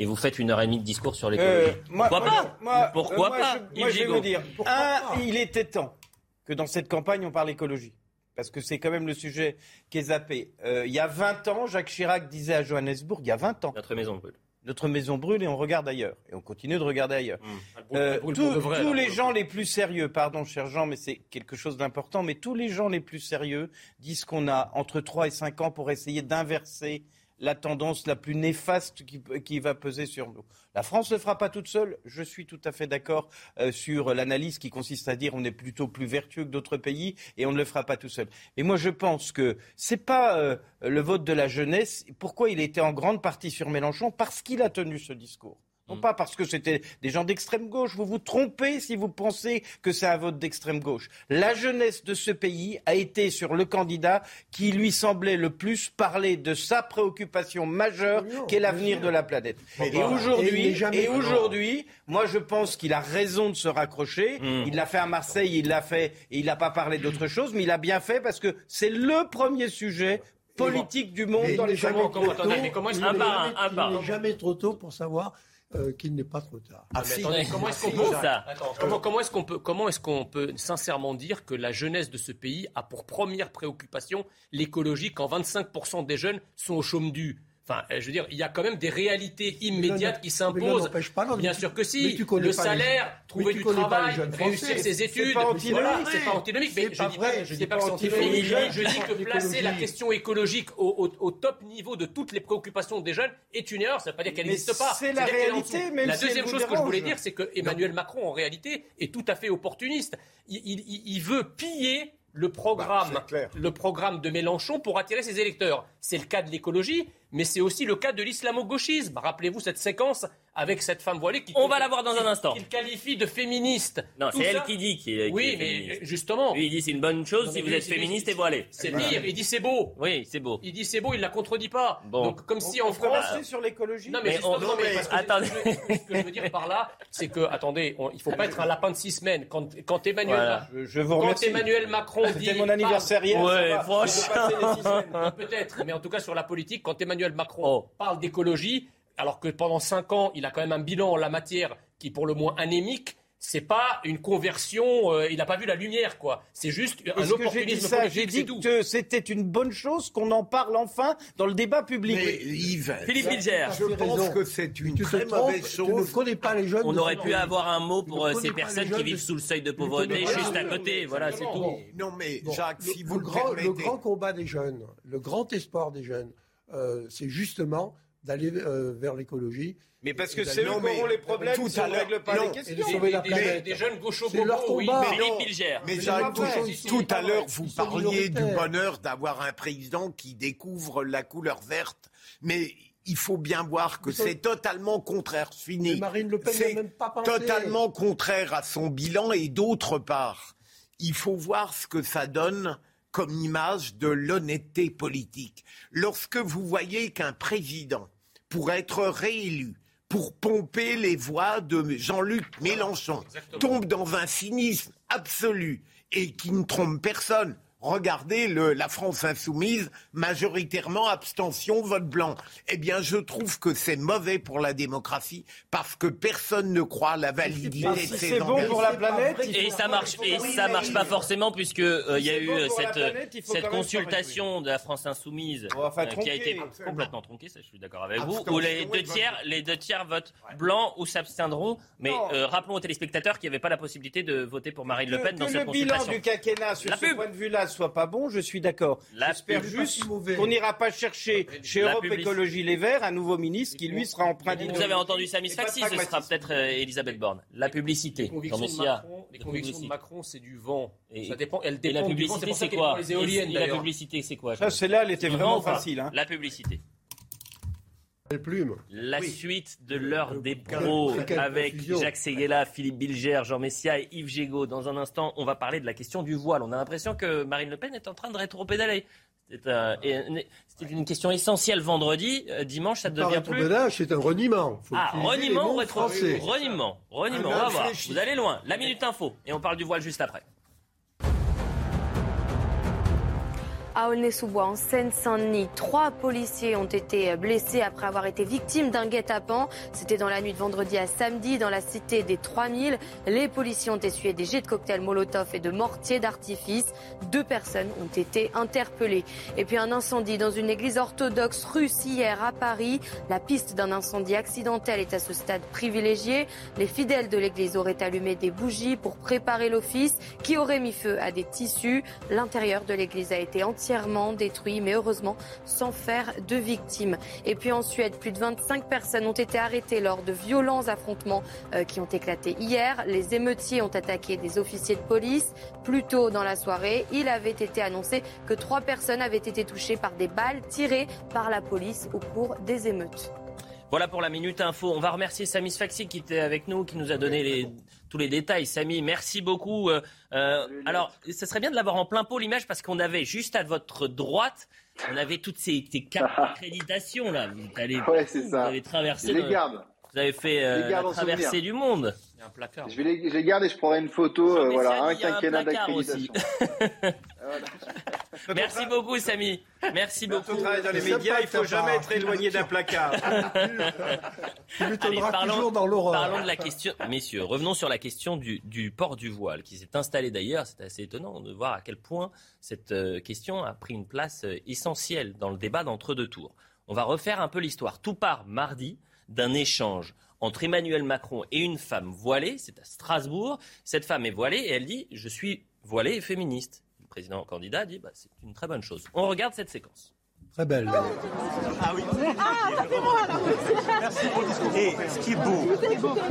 [SPEAKER 1] Et vous faites une heure et demie de discours sur l'écologie. Euh, pourquoi pas Pourquoi pas
[SPEAKER 3] je, moi, je vais vous dire, un, il était temps que dans cette campagne, on parle écologie parce que c'est quand même le sujet qui est zappé. Euh, il y a 20 ans, Jacques Chirac disait à Johannesburg, il y a 20 ans.
[SPEAKER 1] Notre maison brûle.
[SPEAKER 3] Notre maison brûle et on regarde ailleurs. Et on continue de regarder ailleurs. Mmh. Euh, tous les gens les plus sérieux, pardon cher Jean, mais c'est quelque chose d'important, mais tous les gens les plus sérieux disent qu'on a entre 3 et 5 ans pour essayer d'inverser la tendance la plus néfaste qui, va peser sur nous. La France ne fera pas toute seule. Je suis tout à fait d'accord euh, sur l'analyse qui consiste à dire on est plutôt plus vertueux que d'autres pays et on ne le fera pas tout seul. Et moi, je pense que c'est pas euh, le vote de la jeunesse. Pourquoi il était en grande partie sur Mélenchon? Parce qu'il a tenu ce discours. Non mm. pas parce que c'était des gens d'extrême gauche. Vous vous trompez si vous pensez que c'est un vote d'extrême gauche. La jeunesse de ce pays a été sur le candidat qui lui semblait le plus parler de sa préoccupation majeure qu'est l'avenir de la planète. Et aujourd'hui, et aujourd'hui, moi je pense qu'il a raison de se raccrocher. Mm. Il l'a fait à Marseille, il l'a fait, et il n'a pas parlé d'autre chose, mais il a bien fait parce que c'est le premier sujet politique du monde dans les
[SPEAKER 4] jamais comment, Il n'est jamais trop tôt pour savoir euh, qu'il n'est pas trop tard.
[SPEAKER 8] Ah, comment est-ce qu'on peut, comment, est-ce qu'on peut, comment est-ce qu'on peut sincèrement dire que la jeunesse de ce pays a pour première préoccupation l'écologie quand 25% des jeunes sont au chaume du Enfin, euh, je veux dire, il y a quand même des réalités immédiates qui s'imposent. Bien sûr que si. Le salaire, trouver du travail, réussir ses études. C'est pas antinomique. Mais je dis pas, je dis pas que c'est antinomique. Je dis que placer la question écologique au, top niveau de toutes les préoccupations des jeunes est une erreur. Ça ne veut pas dire qu'elle n'existe pas.
[SPEAKER 3] C'est la réalité.
[SPEAKER 8] La deuxième chose que je voulais dire, c'est que Emmanuel Macron, en réalité, est tout à fait opportuniste. Il veut piller le programme, bah, le programme de Mélenchon pour attirer ses électeurs. C'est le cas de l'écologie, mais c'est aussi le cas de l'islamo-gauchisme. Rappelez-vous cette séquence avec cette femme voilée qui.
[SPEAKER 1] On va la voir dans un instant.
[SPEAKER 8] Qu'il qualifie de féministe.
[SPEAKER 1] Non, c'est elle qui dit qu'il est,
[SPEAKER 8] Oui,
[SPEAKER 1] est
[SPEAKER 8] mais
[SPEAKER 1] féministe.
[SPEAKER 8] justement.
[SPEAKER 1] Lui, il dit c'est une bonne chose
[SPEAKER 8] Non,
[SPEAKER 1] si vous
[SPEAKER 8] lui,
[SPEAKER 1] êtes féministe et voilé.
[SPEAKER 8] C'est pire, [laughs] il dit c'est beau.
[SPEAKER 1] Oui, c'est beau.
[SPEAKER 8] Il dit c'est beau, il la contredit pas.
[SPEAKER 1] Bon.
[SPEAKER 8] Donc comme si
[SPEAKER 3] On
[SPEAKER 8] en France.
[SPEAKER 3] sur l'écologie
[SPEAKER 8] Non mais,
[SPEAKER 1] Mais
[SPEAKER 8] justement,
[SPEAKER 1] on-
[SPEAKER 8] mais
[SPEAKER 1] mais-
[SPEAKER 8] parce que
[SPEAKER 1] attendez.
[SPEAKER 8] ce que- ce que je veux dire par là, c'est que attendez, on- il faut pas être un lapin de six semaines. Quand, quand Emmanuel,
[SPEAKER 1] Voilà.
[SPEAKER 3] Je, je vous
[SPEAKER 8] quand. Emmanuel Macron dit
[SPEAKER 3] C'était mon anniversaire hier.
[SPEAKER 1] Ouais, franchement.
[SPEAKER 8] peut-être, mais en tout cas sur la politique, quand Emmanuel Macron
[SPEAKER 1] Oh.
[SPEAKER 8] parle d'écologie, alors que pendant cinq ans, il a quand même un bilan en la matière qui est pour le moins anémique. C'est pas une conversion, euh, il n'a pas vu la lumière, quoi. C'est juste un
[SPEAKER 3] Est-ce que j'ai dit
[SPEAKER 8] opportunisme
[SPEAKER 3] J'ai dit
[SPEAKER 8] tout.
[SPEAKER 3] que c'était une bonne chose qu'on en parle enfin dans le débat public.
[SPEAKER 5] Mais Yves,
[SPEAKER 1] Philippe Bilger.
[SPEAKER 5] je pense que c'est une
[SPEAKER 4] Tu
[SPEAKER 5] très mauvaise
[SPEAKER 4] tu ne
[SPEAKER 5] chose.
[SPEAKER 4] connais pas les jeunes.
[SPEAKER 1] On aurait
[SPEAKER 4] ce
[SPEAKER 1] pu avoir un mot pour euh, ces personnes qui
[SPEAKER 4] de-
[SPEAKER 1] vivent sous le seuil de pauvreté, juste à côté. Voilà, c'est tout.
[SPEAKER 5] Non mais Jacques,
[SPEAKER 4] le,
[SPEAKER 5] si vous
[SPEAKER 4] le
[SPEAKER 5] le,
[SPEAKER 4] grand, le
[SPEAKER 5] permettez.
[SPEAKER 4] grand combat des jeunes, le grand espoir des jeunes, euh, c'est justement d'aller euh, vers l'écologie.
[SPEAKER 3] Mais parce que c'est eux qui auront les problèmes
[SPEAKER 5] tout
[SPEAKER 3] si
[SPEAKER 5] à
[SPEAKER 3] on ne
[SPEAKER 5] l'heure-
[SPEAKER 3] règle pas
[SPEAKER 5] non.
[SPEAKER 3] les
[SPEAKER 4] Et de
[SPEAKER 3] questions.
[SPEAKER 4] sauver la
[SPEAKER 8] Des,
[SPEAKER 4] planète.
[SPEAKER 8] des jeunes gauchos bobos, oui.
[SPEAKER 1] Philippe Bilger.
[SPEAKER 5] Mais
[SPEAKER 4] Mais
[SPEAKER 5] Jacques, tout, à l'heure, vous
[SPEAKER 4] Ils
[SPEAKER 5] parliez du bonheur d'avoir un président qui découvre la couleur verte. Mais il faut bien voir que c'est totalement contraire.
[SPEAKER 4] Mais
[SPEAKER 5] Fini.
[SPEAKER 4] Marine Le Pen n'a
[SPEAKER 5] C'est
[SPEAKER 4] même pas pensé.
[SPEAKER 5] totalement contraire à son bilan et d'autre part, il faut voir ce que ça donne comme image de l'honnêteté politique. Lorsque vous voyez qu'un président, pour être réélu, pour pomper les voix de Jean-Luc Mélenchon, tombe dans un cynisme absolu et qui ne trompe personne. Regardez le, la France insoumise, majoritairement abstention, vote blanc. Eh bien, je trouve que c'est mauvais pour la démocratie parce que personne ne croit à la validité
[SPEAKER 3] c'est bon pour la planète,
[SPEAKER 1] Et ça marche, et ça marche pas forcément puisque euh, il y a eu
[SPEAKER 3] bon
[SPEAKER 1] euh, cette,
[SPEAKER 3] planète, même
[SPEAKER 1] consultation de la France insoumise
[SPEAKER 3] Bon, enfin,
[SPEAKER 1] euh, qui a été
[SPEAKER 5] Absolument.
[SPEAKER 1] complètement tronquée, ça, je suis d'accord avec vous, où les deux tiers,
[SPEAKER 5] blanc.
[SPEAKER 1] les deux tiers votent blanc ou s'abstiendront. Mais euh, rappelons aux téléspectateurs qu'il n'y avait pas la possibilité de voter pour Marine Le Pen dans cette
[SPEAKER 3] le bilan
[SPEAKER 1] consultation.
[SPEAKER 3] du quinquennat sur
[SPEAKER 1] La
[SPEAKER 3] ce
[SPEAKER 1] pub.
[SPEAKER 3] point de vue-là soit pas bon, je suis d'accord. J'espère juste qu'on n'ira pas chercher chez
[SPEAKER 1] La
[SPEAKER 3] Europe
[SPEAKER 1] publicité.
[SPEAKER 3] Écologie Les Verts un nouveau ministre qui lui sera empreint
[SPEAKER 1] Vous avez entendu Samy Sfaxi, ce sera peut-être euh, Elisabeth Borne. La publicité.
[SPEAKER 8] Les convictions, de. Macron, les
[SPEAKER 1] La
[SPEAKER 8] convictions de
[SPEAKER 1] publicité.
[SPEAKER 8] Macron, c'est du vent.
[SPEAKER 1] Et-
[SPEAKER 8] ça dépend, elles
[SPEAKER 1] Et la publicité,
[SPEAKER 8] C'est
[SPEAKER 1] c'est quoi
[SPEAKER 8] les éoliennes,
[SPEAKER 1] Et La publicité, c'est quoi
[SPEAKER 3] Ça,
[SPEAKER 1] Jean
[SPEAKER 3] celle-là, elle était vraiment facile. Hein.
[SPEAKER 1] La publicité.
[SPEAKER 4] Plume.
[SPEAKER 1] La
[SPEAKER 5] Oui.
[SPEAKER 1] suite de l'heure
[SPEAKER 4] Euh,
[SPEAKER 1] des pros avec
[SPEAKER 4] confusion.
[SPEAKER 1] Jacques Seguela, Philippe Bilger, Jean Messia et Yves Gégaud. Dans un instant, on va parler de la question du voile. On a l'impression que Marine Le Pen est en train de rétro-pédaler. C'était un- c'était une question essentielle vendredi. Euh, Dimanche, ça ne devient plus.
[SPEAKER 4] c'est un reniement. Faut
[SPEAKER 1] Ah, reniement ou rétro
[SPEAKER 4] français.
[SPEAKER 1] Reniement, reniement, on va voir. Vous allez loin. La minute info. Et on parle du voile juste après.
[SPEAKER 2] À Aulnay-sous-Bois, en Seine-Saint-Denis, trois policiers ont été blessés après avoir été victimes d'un guet-apens. C'était dans la nuit de vendredi à samedi, dans la cité des 3000. Les policiers ont essuyé des jets de cocktails Molotov et de mortiers d'artifice. Deux personnes ont été interpellées. Et puis un incendie dans une église orthodoxe russe hier à Paris. La piste d'un incendie accidentel est à ce stade privilégiée. Les fidèles de l'église auraient allumé des bougies pour préparer l'office qui aurait mis feu à des tissus. L'intérieur de l'église a été entièrement détruit, mais heureusement sans faire de victimes. Et puis en Suède, plus de 25 personnes ont été arrêtées lors de violents affrontements euh, qui ont éclaté hier. Les émeutiers ont attaqué des officiers de police. Plus tôt dans la soirée, il avait été annoncé que trois personnes avaient été touchées par des balles tirées par la police au cours des émeutes.
[SPEAKER 1] Voilà pour la minute info. On va remercier Samy Sfaxi qui était avec nous, qui nous a donné les, tous les détails. Samy, merci beaucoup. Euh, euh, alors, ce serait bien de l'avoir en plein pot l'image parce qu'on avait juste à votre droite, on avait toutes ces, ces cartes [laughs] d'accréditation là. Vous, allé
[SPEAKER 11] Ouais,
[SPEAKER 1] vous avez traversé.
[SPEAKER 11] Je les garde.
[SPEAKER 1] Vous avez fait euh, la traversée
[SPEAKER 11] souvenir.
[SPEAKER 1] du monde.
[SPEAKER 8] Il y a un placard.
[SPEAKER 11] Je, vais les, je les garde et je prendrai une photo. euh, voilà, un quinquennat d'accréditation. [laughs]
[SPEAKER 1] Merci beaucoup, Samy. Merci beaucoup.
[SPEAKER 3] Quand on travaille dans les médias, il faut
[SPEAKER 4] de ta
[SPEAKER 3] jamais être éloigné d'un placard. [laughs]
[SPEAKER 4] Tu
[SPEAKER 1] Allez, parlons,
[SPEAKER 4] toujours dans l'horreur.
[SPEAKER 1] parlons de la question, messieurs, revenons sur la question du, du port du voile qui s'est installé d'ailleurs. C'est assez étonnant de voir à quel point cette euh, question a pris une place euh, essentielle dans le débat d'entre-deux tours. On va refaire un peu l'histoire. Tout part mardi d'un échange entre Emmanuel Macron et une femme voilée. C'est à Strasbourg. Cette femme est voilée et elle dit « Je suis voilée et féministe ». Le président candidat dit bah, « C'est une très bonne chose ». On regarde cette séquence.
[SPEAKER 4] Très belle.
[SPEAKER 16] Ah oui.
[SPEAKER 15] Ah, c'est moi là.
[SPEAKER 16] Merci pour le discours. Et ce qui est beau,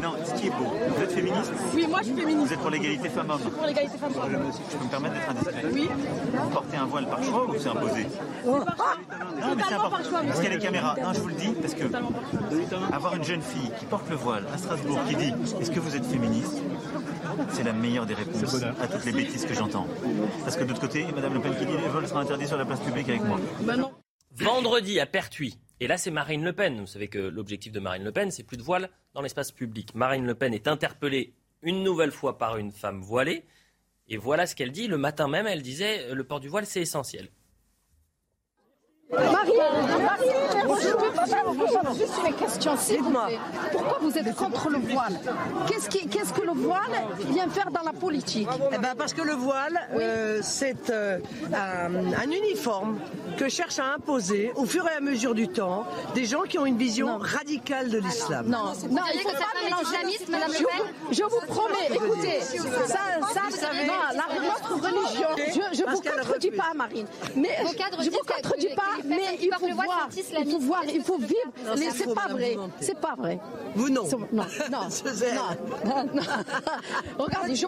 [SPEAKER 16] non, ce qui est beau, vous êtes féministe?
[SPEAKER 15] Oui, moi je suis féministe.
[SPEAKER 16] Vous êtes pour l'égalité femmes-hommes
[SPEAKER 15] Pour l'égalité femmes-hommes.
[SPEAKER 16] Je peux me permettre d'être indiscret
[SPEAKER 15] Oui.
[SPEAKER 16] Vous portez un voile par choix ou c'est imposé? Non, mais c'est important. Parce qu'il y a les caméras. Non, je vous le dis, parce que avoir une jeune fille qui porte le voile à Strasbourg qui dit Est-ce que vous êtes féministe? C'est la meilleure des réponses à toutes les bêtises que j'entends. Parce que de l'autre côté, Madame Le Pen qui dit le vol sera interdit sur la place publique avec moi.
[SPEAKER 1] Vendredi à Pertuis. Et là, c'est Marine Le Pen. Vous savez que l'objectif de Marine Le Pen, c'est plus de voile dans l'espace public. Marine Le Pen est interpellée une nouvelle fois par une femme voilée. Et voilà ce qu'elle dit. Le matin même, elle disait le port du voile, c'est essentiel.
[SPEAKER 17] Marie, Marie, je peux pas juste une question, s'il vous plaît. Pourquoi vous êtes contre le voile? Qu'est-ce qui- qu'est-ce que le voile vient faire dans la politique?
[SPEAKER 18] Eh ben parce que le voile, euh, c'est euh, un, un uniforme que cherchent à imposer au fur et à mesure du temps des gens qui ont une vision radicale de l'islam.
[SPEAKER 17] Non, non, il faut pas mélanger. Je, je vous promets, écoutez, ça, ça, ça non, la, notre religion, je, je vous contredis pas, Marine, mais je vous
[SPEAKER 19] disent que
[SPEAKER 17] contredis pas, mais il faut voir, il faut voir, il faut vivre.
[SPEAKER 18] Non,
[SPEAKER 17] Mais
[SPEAKER 18] c'est
[SPEAKER 17] pas vrai, c'est pas vrai.
[SPEAKER 18] Vous non.
[SPEAKER 17] Non, non, [laughs] non, non. [laughs] Regardez, je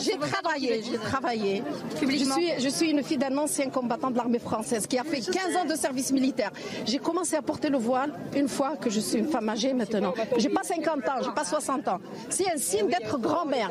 [SPEAKER 17] J'ai travaillé, j'ai travaillé. Je suis, je suis une fille d'un ancien combattant de l'armée française qui a fait 15 ans de service militaire. J'ai commencé à porter le voile une fois que je suis une femme âgée maintenant. J'ai pas 50 ans, j'ai pas 60 ans. C'est un signe d'être grand-mère.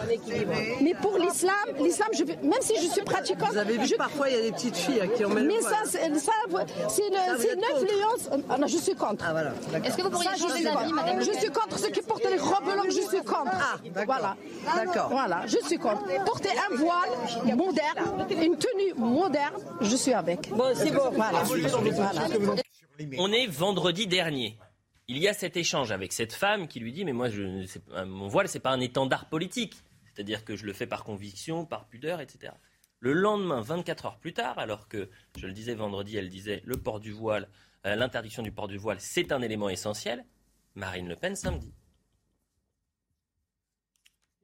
[SPEAKER 17] Mais pour l'islam, l'islam, même si je suis pratiquante,
[SPEAKER 18] Vous avez vu
[SPEAKER 17] je-
[SPEAKER 18] parfois il y a des petites filles qui ont même
[SPEAKER 17] mais ça, ça, le-
[SPEAKER 18] Ça, vous
[SPEAKER 17] c'est
[SPEAKER 18] êtes
[SPEAKER 17] 9
[SPEAKER 18] contre
[SPEAKER 17] lions. Ah non, je suis contre.
[SPEAKER 18] Ah voilà. d'accord.
[SPEAKER 19] Est-ce que vous pourriez changer
[SPEAKER 17] suis
[SPEAKER 19] d'avis,
[SPEAKER 17] contre.
[SPEAKER 19] Madame
[SPEAKER 17] Je suis contre ceux qui portent les robes longues, je suis contre.
[SPEAKER 18] Ah, d'accord.
[SPEAKER 17] Voilà.
[SPEAKER 18] D'accord.
[SPEAKER 17] Voilà, je suis contre. Porter un voile moderne, une tenue moderne, je suis avec.
[SPEAKER 18] Bon, c'est bon.
[SPEAKER 17] Voilà. Voilà.
[SPEAKER 1] On est vendredi dernier. Il y a cet échange avec cette femme qui lui dit Mais moi, je, c'est pas- mon voile, c'est pas un étendard politique. C'est-à-dire que je le fais par conviction, par pudeur, etc. Le lendemain, 24 heures plus tard, alors que, je le disais vendredi, elle disait le port du voile, euh, l'interdiction du port du voile, c'est un élément essentiel. Marine Le Pen samedi.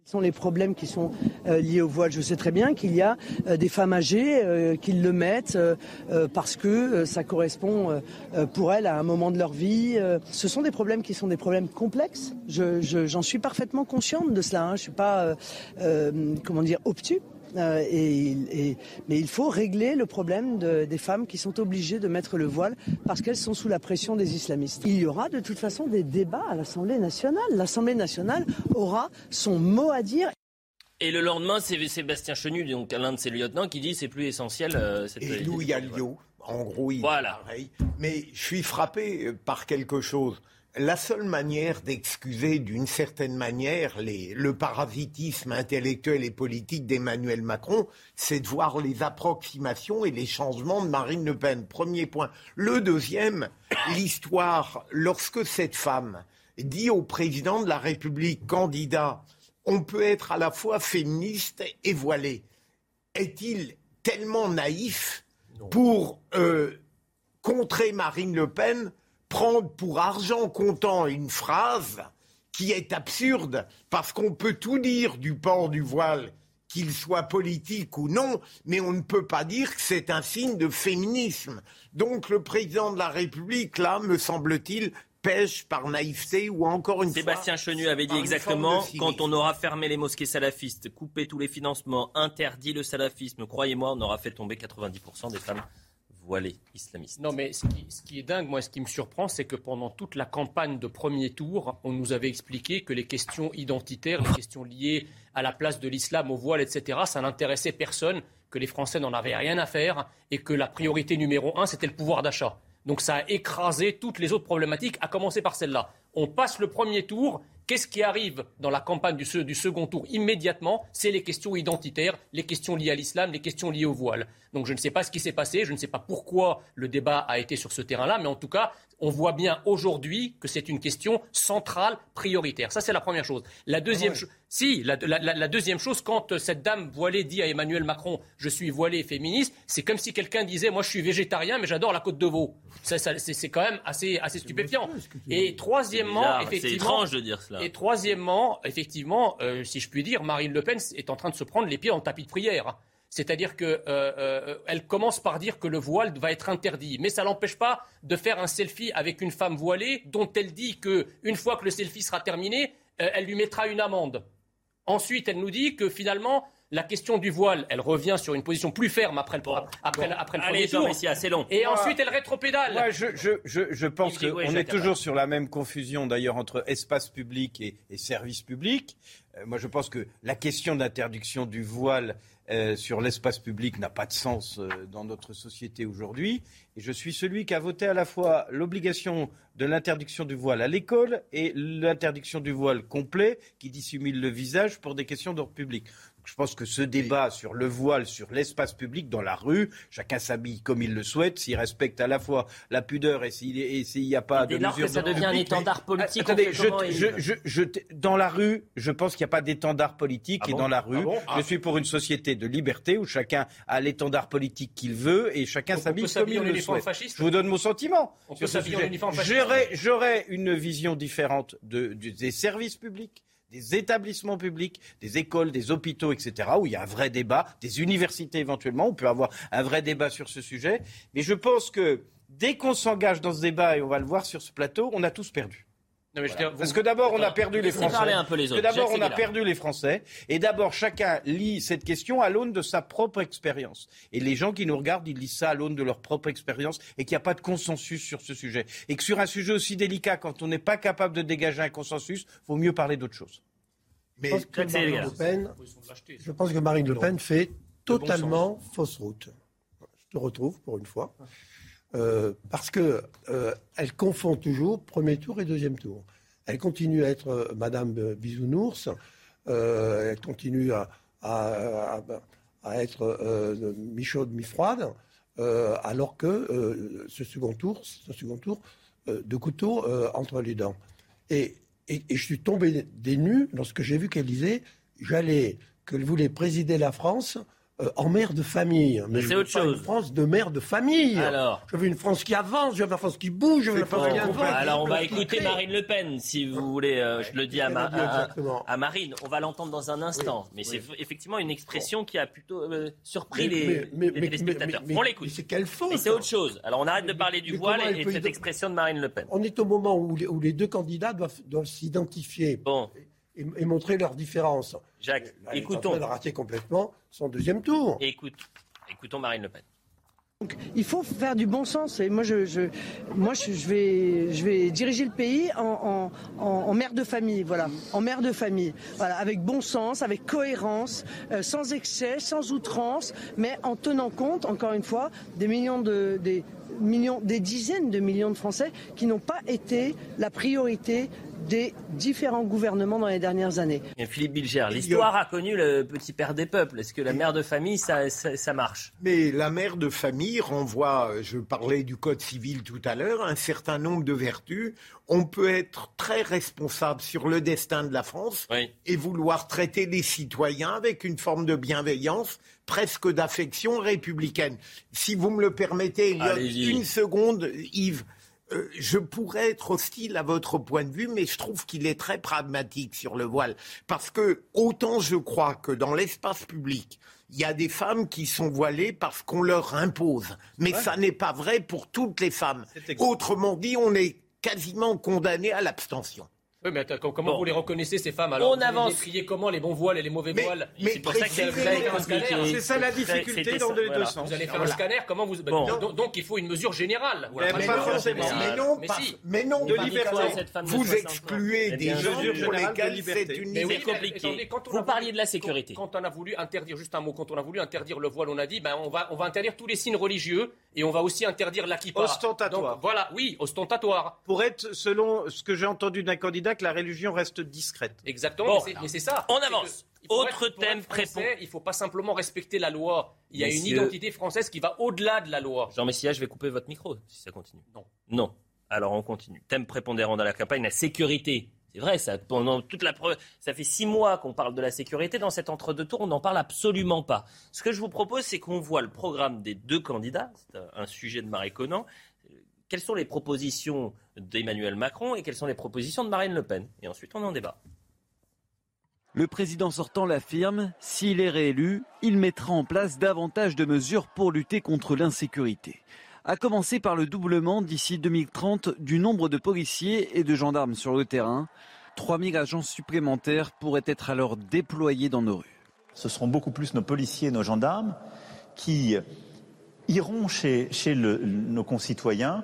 [SPEAKER 18] Sont les problèmes qui sont euh, liés au voile? Je sais très bien qu'il y a euh, des femmes âgées qui le mettent parce que ça correspond pour elles à un moment de leur vie. Ce sont des problèmes qui sont des problèmes complexes? Je- je- J'en suis parfaitement consciente de cela. hein. Je suis pas, comment dire, obtus. Euh, et, et- mais il faut régler le problème de- des femmes qui sont obligées de mettre le voile parce qu'elles sont sous la pression des islamistes. Il y aura de toute façon des débats à l'Assemblée nationale. L'Assemblée nationale aura son mot à dire.
[SPEAKER 1] Et le lendemain, c'est Sébastien Chenu, donc l'un de ses lieutenants, qui dit c'est plus essentiel. euh, cette-
[SPEAKER 5] Et Louis Alliot, en gros, il
[SPEAKER 1] Voilà.
[SPEAKER 5] est pareil. Mais je suis frappé par quelque chose. La seule manière d'excuser d'une certaine manière les- le parasitisme intellectuel et politique d'Emmanuel Macron, c'est de voir les approximations et les changements de Marine Le Pen. Premier point. Le deuxième, l'histoire, lorsque cette femme dit au président de la République, candidat, on peut être à la fois féministe et voilé est-il tellement naïf pour euh, contrer Marine Le Pen, prendre pour argent comptant une phrase qui est absurde, parce qu'on peut tout dire du port du voile, qu'il soit politique ou non, mais on ne peut pas dire que c'est un signe de féminisme. Donc le président de la République, là, me semble-t-il, pêche par naïveté ou encore une
[SPEAKER 1] Sébastien
[SPEAKER 5] fois...
[SPEAKER 1] Chenu avait dit exactement quand on aura fermé les mosquées salafistes, coupé tous les financements, interdit le salafisme, croyez-moi, on aura fait tomber 90% des femmes voilées islamistes.
[SPEAKER 8] Non, mais ce qui, ce qui est dingue, moi, ce qui me surprend, c'est que pendant toute la campagne de premier tour, on nous avait expliqué que les questions identitaires, les questions liées à la place de l'islam, au voile, etc., ça n'intéressait personne, que les Français n'en avaient rien à faire et que la priorité numéro un, c'était le pouvoir d'achat. Donc ça a écrasé toutes les autres problématiques, à commencer par celle-là. On passe le premier tour. Qu'est-ce qui arrive dans la campagne du, se- du second tour immédiatement? C'est les questions identitaires, les questions liées à l'islam, les questions liées au voile. Donc je ne sais pas ce qui s'est passé, je ne sais pas pourquoi le débat a été sur ce terrain-là, mais en tout cas, on voit bien aujourd'hui que c'est une question centrale, prioritaire. Ça, c'est la première chose. La deuxième chose, si, la, la- la- la deuxième chose, quand euh, cette dame voilée dit à Emmanuel Macron, je suis voilée et féministe, c'est comme si quelqu'un disait, moi je suis végétarien, mais j'adore la côte de veau. C'est quand même assez, assez stupéfiant. Et troisièmement,
[SPEAKER 1] bizarre, c'est
[SPEAKER 8] effectivement,
[SPEAKER 1] étrange de dire cela.
[SPEAKER 8] Et troisièmement, effectivement, euh, si je puis dire, Marine Le Pen est en train de se prendre les pieds dans le tapis de prière. C'est-à-dire qu'elle euh, euh, commence par dire que le voile va être interdit, mais ça l'empêche pas de faire un selfie avec une femme voilée dont elle dit qu'une fois que le selfie sera terminé, euh, elle lui mettra une amende. Ensuite, elle nous dit que finalement, la question du voile, elle revient sur une position plus ferme après le, après, après le
[SPEAKER 1] Allez,
[SPEAKER 8] premier tour.
[SPEAKER 1] Jean assez long.
[SPEAKER 8] Et ensuite, elle rétropédale.
[SPEAKER 3] Moi, je, je, je, je pense
[SPEAKER 1] ouais,
[SPEAKER 3] qu'on est toujours sur la même confusion, d'ailleurs, entre espace public et, et service public. Euh, moi, je pense que la question d'interdiction du voile euh, sur l'espace public n'a pas de sens euh, dans notre société aujourd'hui. Et je suis celui qui a voté à la fois l'obligation de l'interdiction du voile à l'école et l'interdiction du voile complet qui dissimule le visage pour des questions d'ordre public. Je pense que ce débat sur le voile, sur l'espace public, dans la rue, chacun s'habille comme il le souhaite, s'il respecte à la fois la pudeur et s'il n'y a pas
[SPEAKER 1] Dès
[SPEAKER 3] de
[SPEAKER 1] lors que ça devient un étendard
[SPEAKER 3] mais-
[SPEAKER 1] politique,
[SPEAKER 3] Attendez, je-
[SPEAKER 1] comment,
[SPEAKER 3] je-
[SPEAKER 1] Yves
[SPEAKER 3] je- je- dans la rue, je pense qu'il n'y a pas d'étendard politique
[SPEAKER 1] Ah
[SPEAKER 3] et
[SPEAKER 1] bon
[SPEAKER 3] dans la rue,
[SPEAKER 1] Ah bon
[SPEAKER 3] je
[SPEAKER 1] Ah.
[SPEAKER 3] suis pour une société de liberté où chacun a l'étendard politique qu'il veut et chacun s'habille comme il le
[SPEAKER 8] uniforme
[SPEAKER 3] souhaite.
[SPEAKER 8] fasciste
[SPEAKER 3] Je vous donne mon sentiment
[SPEAKER 8] On
[SPEAKER 3] sur
[SPEAKER 8] peut
[SPEAKER 3] ce
[SPEAKER 8] s'habiller en
[SPEAKER 3] sujet.
[SPEAKER 8] uniforme fasciste.
[SPEAKER 3] J'aurais- J'aurais une vision différente de- des services publics des établissements publics, des écoles, des hôpitaux, etc., où il y a un vrai débat, des universités éventuellement, on peut avoir un vrai débat sur ce sujet. Mais je pense que dès qu'on s'engage dans ce débat, et on va le voir sur ce plateau, on a tous perdu.
[SPEAKER 8] Non, mais je veux dire, vous-
[SPEAKER 3] Parce que d'abord, on a perdu les Français.
[SPEAKER 1] un peu les autres.
[SPEAKER 3] d'abord, on a perdu les Français. Et d'abord, chacun lit cette question à l'aune de sa propre expérience. Et les gens qui nous regardent, ils lisent ça à l'aune de leur propre expérience et qu'il n'y a pas de consensus sur ce sujet. Et que sur un sujet aussi délicat, quand on n'est pas capable de dégager un consensus, vaut mieux parler d'autre chose.
[SPEAKER 4] Je pense que Marine Le Pen, je pense que Marine Le Pen fait totalement fausse route. Je te retrouve pour une fois. Euh, parce que euh, confond toujours premier tour et deuxième tour. Elle continue à être euh, Madame Bisounours. elle continue à, être mi-chaude, mi-froide. alors que ce second tour, ce second tour de couteau entre les dents. Et je suis tombé des nues lorsque j'ai vu qu'elle disait j'allais qu'elle voulait présider la France euh, en mère de famille.
[SPEAKER 1] Mais c'est autre chose.
[SPEAKER 4] Une France de mère de famille.
[SPEAKER 1] Alors
[SPEAKER 4] Je veux une France qui avance, je veux une France qui bouge, je veux une France qui avance.
[SPEAKER 1] Alors on va écouter. Marine Le Pen, si vous voulez. euh, je le dis à, ma- à-
[SPEAKER 4] exactement.
[SPEAKER 1] à Marine. On va l'entendre dans un instant. mais c'est effectivement une expression qui a plutôt euh, surpris les,
[SPEAKER 4] Mais- mais-
[SPEAKER 1] les téléspectateurs. on l'écoute.
[SPEAKER 4] c'est quelle faute
[SPEAKER 1] Mais c'est autre chose. Alors on arrête de parler du voile et, de cette expression de Marine Le Pen.
[SPEAKER 4] On est au moment où les, où les deux candidats doivent, doivent s'identifier et, et montrer leurs différences.
[SPEAKER 1] Jacques,
[SPEAKER 4] Là, elle est en
[SPEAKER 1] écoutons.
[SPEAKER 4] de rater complètement son deuxième tour.
[SPEAKER 1] Écoute, écoutons Marine Le Pen.
[SPEAKER 18] Il faut faire du bon sens. Et moi, je, je- moi, je, je vais, je vais diriger le pays en, en- en- en mère de famille, voilà, en mère de famille, voilà, avec bon sens, avec cohérence, euh, sans excès, sans outrance, mais en tenant compte, encore une fois, des millions de, des millions, des dizaines de millions de Français qui n'ont pas été la priorité des différents gouvernements dans les dernières années.
[SPEAKER 1] Et Philippe Bilger, l'histoire a connu le petit père des peuples. Est-ce que la mère de famille, ça, ça, ça marche?
[SPEAKER 5] Mais la mère de famille renvoie, je parlais du Code civil tout à l'heure, un certain nombre de vertus. On peut être très responsable sur le destin de la France et vouloir traiter les citoyens avec une forme de bienveillance, presque d'affection républicaine. Si vous me le permettez, il y a
[SPEAKER 1] Allez-y.
[SPEAKER 5] une seconde, Yves. Euh, je pourrais être hostile à votre point de vue, mais je trouve qu'il est très pragmatique sur le voile. Parce que autant je crois que dans l'espace public, il y a des femmes qui sont voilées parce qu'on leur impose. Mais ça n'est pas vrai pour toutes les femmes. Autrement dit, on est quasiment condamné à l'abstention.
[SPEAKER 8] Oui, mais attends, comment vous les reconnaissez, ces femmes alors
[SPEAKER 1] On
[SPEAKER 8] Vous
[SPEAKER 1] avance.
[SPEAKER 8] les comment, les bons voiles et les mauvais voiles
[SPEAKER 5] mais
[SPEAKER 8] C'est pour ça que vous allez faire un scanner.
[SPEAKER 3] C'est ça la difficulté dans les deux sens.
[SPEAKER 8] Vous allez faire un scanner, comment vous...
[SPEAKER 1] Bon.
[SPEAKER 8] donc, donc, il faut une mesure générale. Voilà,
[SPEAKER 3] Mais
[SPEAKER 8] pas
[SPEAKER 3] forcément.
[SPEAKER 5] Mais non,
[SPEAKER 8] mais
[SPEAKER 5] pas-
[SPEAKER 8] si.
[SPEAKER 5] mais non,
[SPEAKER 3] De liberté.
[SPEAKER 5] Vous
[SPEAKER 1] 60 ans
[SPEAKER 5] excluez
[SPEAKER 1] Eh
[SPEAKER 5] des gens pour lesquels
[SPEAKER 3] liberté.
[SPEAKER 5] c'est une
[SPEAKER 8] Mais oui,
[SPEAKER 1] C'est
[SPEAKER 8] mais
[SPEAKER 1] compliqué. Vous
[SPEAKER 8] a
[SPEAKER 1] parliez de la sécurité.
[SPEAKER 8] Quand, on a voulu interdire, juste un mot, quand on a voulu interdire le voile, on a dit, ben, on, va, on va interdire tous les signes religieux et on va aussi interdire la kippa.
[SPEAKER 3] Ostentatoire.
[SPEAKER 8] Voilà, oui, ostentatoire.
[SPEAKER 3] Pour être, selon ce que j'ai entendu d'un candidat, que la religion reste discrète.
[SPEAKER 8] Exactement,
[SPEAKER 1] Bon.
[SPEAKER 8] mais c'est- ça.
[SPEAKER 1] On avance. Autre
[SPEAKER 8] être-
[SPEAKER 1] thème
[SPEAKER 8] être français,
[SPEAKER 1] prépon-
[SPEAKER 8] Il faut pas simplement respecter la loi. Il y a une identité française qui va au-delà de la loi.
[SPEAKER 1] Jean Messia, je vais couper votre micro si ça continue.
[SPEAKER 8] Non.
[SPEAKER 1] Non. Alors on continue. Thème prépondérant dans la campagne, la sécurité. C'est vrai, ça, pendant toute la pre- ça fait six mois qu'on parle de la sécurité. Dans cet entre-deux-tours, on n'en parle absolument pas. Ce que je vous propose, c'est qu'on voit le programme des deux candidats. C'est un, un sujet de Marie Conan. Quelles sont les propositions d'Emmanuel Macron et quelles sont les propositions de Marine Le Pen? Et ensuite, on en débat.
[SPEAKER 19] Le président sortant l'affirme, s'il est réélu, il mettra en place davantage de mesures pour lutter contre l'insécurité. À commencer par le doublement d'ici 2030 du nombre de policiers et de gendarmes sur le terrain. 3000 agents supplémentaires pourraient être alors déployés dans nos rues.
[SPEAKER 20] Ce seront beaucoup plus nos policiers, nos gendarmes qui iront chez, nos concitoyens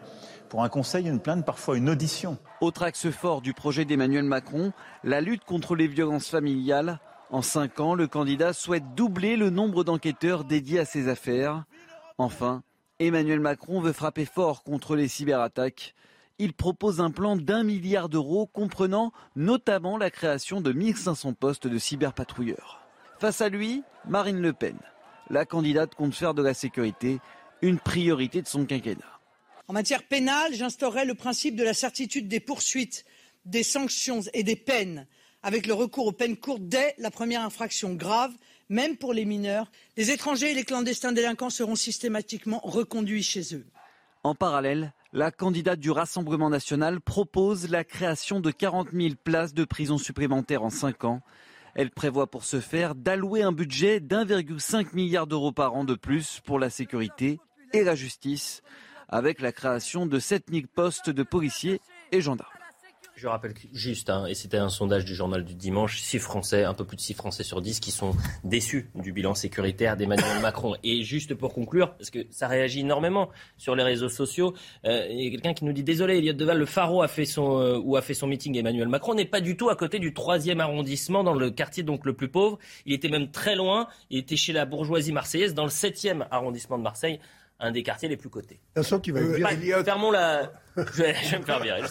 [SPEAKER 20] pour un conseil, une plainte, parfois une audition.
[SPEAKER 19] Autre axe fort du projet d'Emmanuel Macron, la lutte contre les violences familiales. En cinq ans, le candidat souhaite doubler le nombre d'enquêteurs dédiés à ces affaires. Enfin, Emmanuel Macron veut frapper fort contre les cyberattaques. Il propose un plan d'un milliard d'euros comprenant notamment la création de 1500 postes de cyberpatrouilleurs. Face à lui, Marine Le Pen. La candidate compte faire de la sécurité une priorité de son quinquennat.
[SPEAKER 18] En matière pénale, j'instaurerai le principe de la certitude des poursuites, des sanctions et des peines, avec le recours aux peines courtes dès la première infraction grave, même pour les mineurs. Les étrangers et les clandestins délinquants seront systématiquement reconduits chez eux.
[SPEAKER 19] En parallèle, la candidate du Rassemblement national propose la création de 40 000 places de prison supplémentaires en 5 ans. Elle prévoit pour ce faire d'allouer un budget d'1,5 milliard d'euros par an de plus pour la sécurité et la justice, avec la création de 7 000 postes de policiers et gendarmes.
[SPEAKER 1] Je rappelle juste, hein, et c'était un sondage du journal du dimanche, 6 Français, un peu plus de 6 Français sur 10 qui sont déçus du bilan sécuritaire d'Emmanuel [coughs] Macron. Et juste pour conclure, parce que ça réagit énormément sur les réseaux sociaux, euh, il y a quelqu'un qui nous dit désolé, Elliot Deval, le Faro a fait son euh, où a fait son meeting Emmanuel Macron n'est pas du tout à côté du troisième arrondissement dans le quartier donc le plus pauvre. Il était même très loin. Il était chez la bourgeoisie marseillaise dans le septième arrondissement de Marseille. Un des quartiers les plus cotés.
[SPEAKER 4] De toute façon, tu vas
[SPEAKER 5] Euh,
[SPEAKER 4] dire-
[SPEAKER 5] Elliot-
[SPEAKER 1] Fermons la. Je vais, [laughs] je vais me faire virer.
[SPEAKER 5] Moi,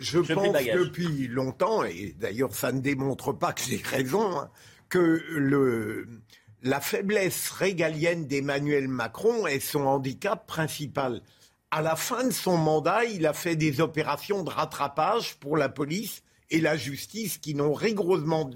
[SPEAKER 5] je, pense depuis longtemps, et d'ailleurs ça ne démontre pas que j'ai raison, hein, que le, la faiblesse régalienne d'Emmanuel Macron est son handicap principal. À la fin de son mandat, il a fait des opérations de rattrapage pour la police et la justice qui n'ont rigoureusement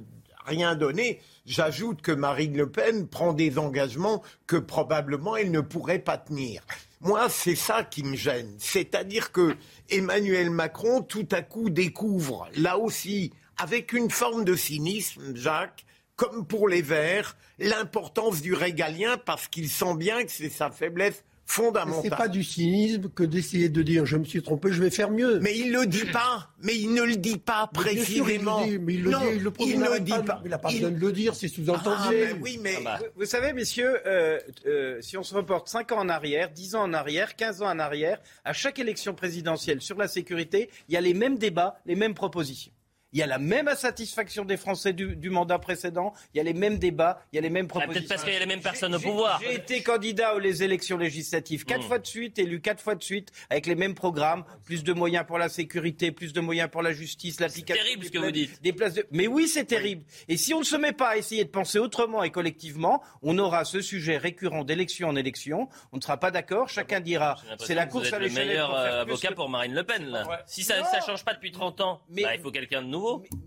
[SPEAKER 5] rien donné. J'ajoute que Marine Le Pen prend des engagements que probablement elle ne pourrait pas tenir. Moi, c'est ça qui me gêne. C'est-à-dire que Emmanuel Macron, tout à coup, découvre, là aussi, avec une forme de cynisme, Jacques, comme pour les Verts, l'importance du régalien parce qu'il sent bien que c'est sa faiblesse fondamentale.
[SPEAKER 4] C'est pas du cynisme que d'essayer de dire je me suis trompé, je vais faire mieux.
[SPEAKER 5] Mais il le dit pas. Mais il ne le dit pas
[SPEAKER 4] Mais il le
[SPEAKER 5] précisément.
[SPEAKER 4] dit, il le
[SPEAKER 5] non,
[SPEAKER 4] dit, le
[SPEAKER 5] il dit
[SPEAKER 4] pas. Il n'a pas
[SPEAKER 5] Il-
[SPEAKER 4] besoin de le dire, c'est sous-entendu.
[SPEAKER 5] Ah, mais oui, mais
[SPEAKER 3] Vous, vous savez, messieurs, euh, euh, si on se reporte 5 ans en arrière, 10 ans en arrière, 15 ans en arrière, à chaque élection présidentielle sur la sécurité, il y a les mêmes débats, les mêmes propositions. Il y a la même insatisfaction des Français du, du mandat précédent, il y a les mêmes débats, il y a les mêmes
[SPEAKER 1] Ah,
[SPEAKER 3] propositions.
[SPEAKER 1] Peut-être parce qu'il y a les mêmes personnes au pouvoir.
[SPEAKER 3] J'ai été candidat aux les élections législatives quatre
[SPEAKER 1] Hmm.
[SPEAKER 3] fois de suite, élu quatre fois de suite, avec les mêmes programmes, plus de moyens pour la sécurité, plus de moyens pour la justice, l'application.
[SPEAKER 1] terrible
[SPEAKER 3] des
[SPEAKER 1] ce que vous dites.
[SPEAKER 3] Des places de... Mais oui, c'est terrible. Et si on ne se met pas à essayer de penser autrement et collectivement, on aura ce sujet récurrent d'élection en élection. On ne sera pas d'accord. Chacun dira c'est la
[SPEAKER 1] vous
[SPEAKER 3] course
[SPEAKER 1] êtes
[SPEAKER 3] à
[SPEAKER 1] le
[SPEAKER 3] l'échelle.
[SPEAKER 1] meilleur
[SPEAKER 3] pour
[SPEAKER 1] euh, avocat
[SPEAKER 3] que-
[SPEAKER 1] pour Marine Le Pen. Là. Si ça ne change pas depuis 30 ans,
[SPEAKER 3] Mais-
[SPEAKER 1] bah, il faut quelqu'un de nouveau.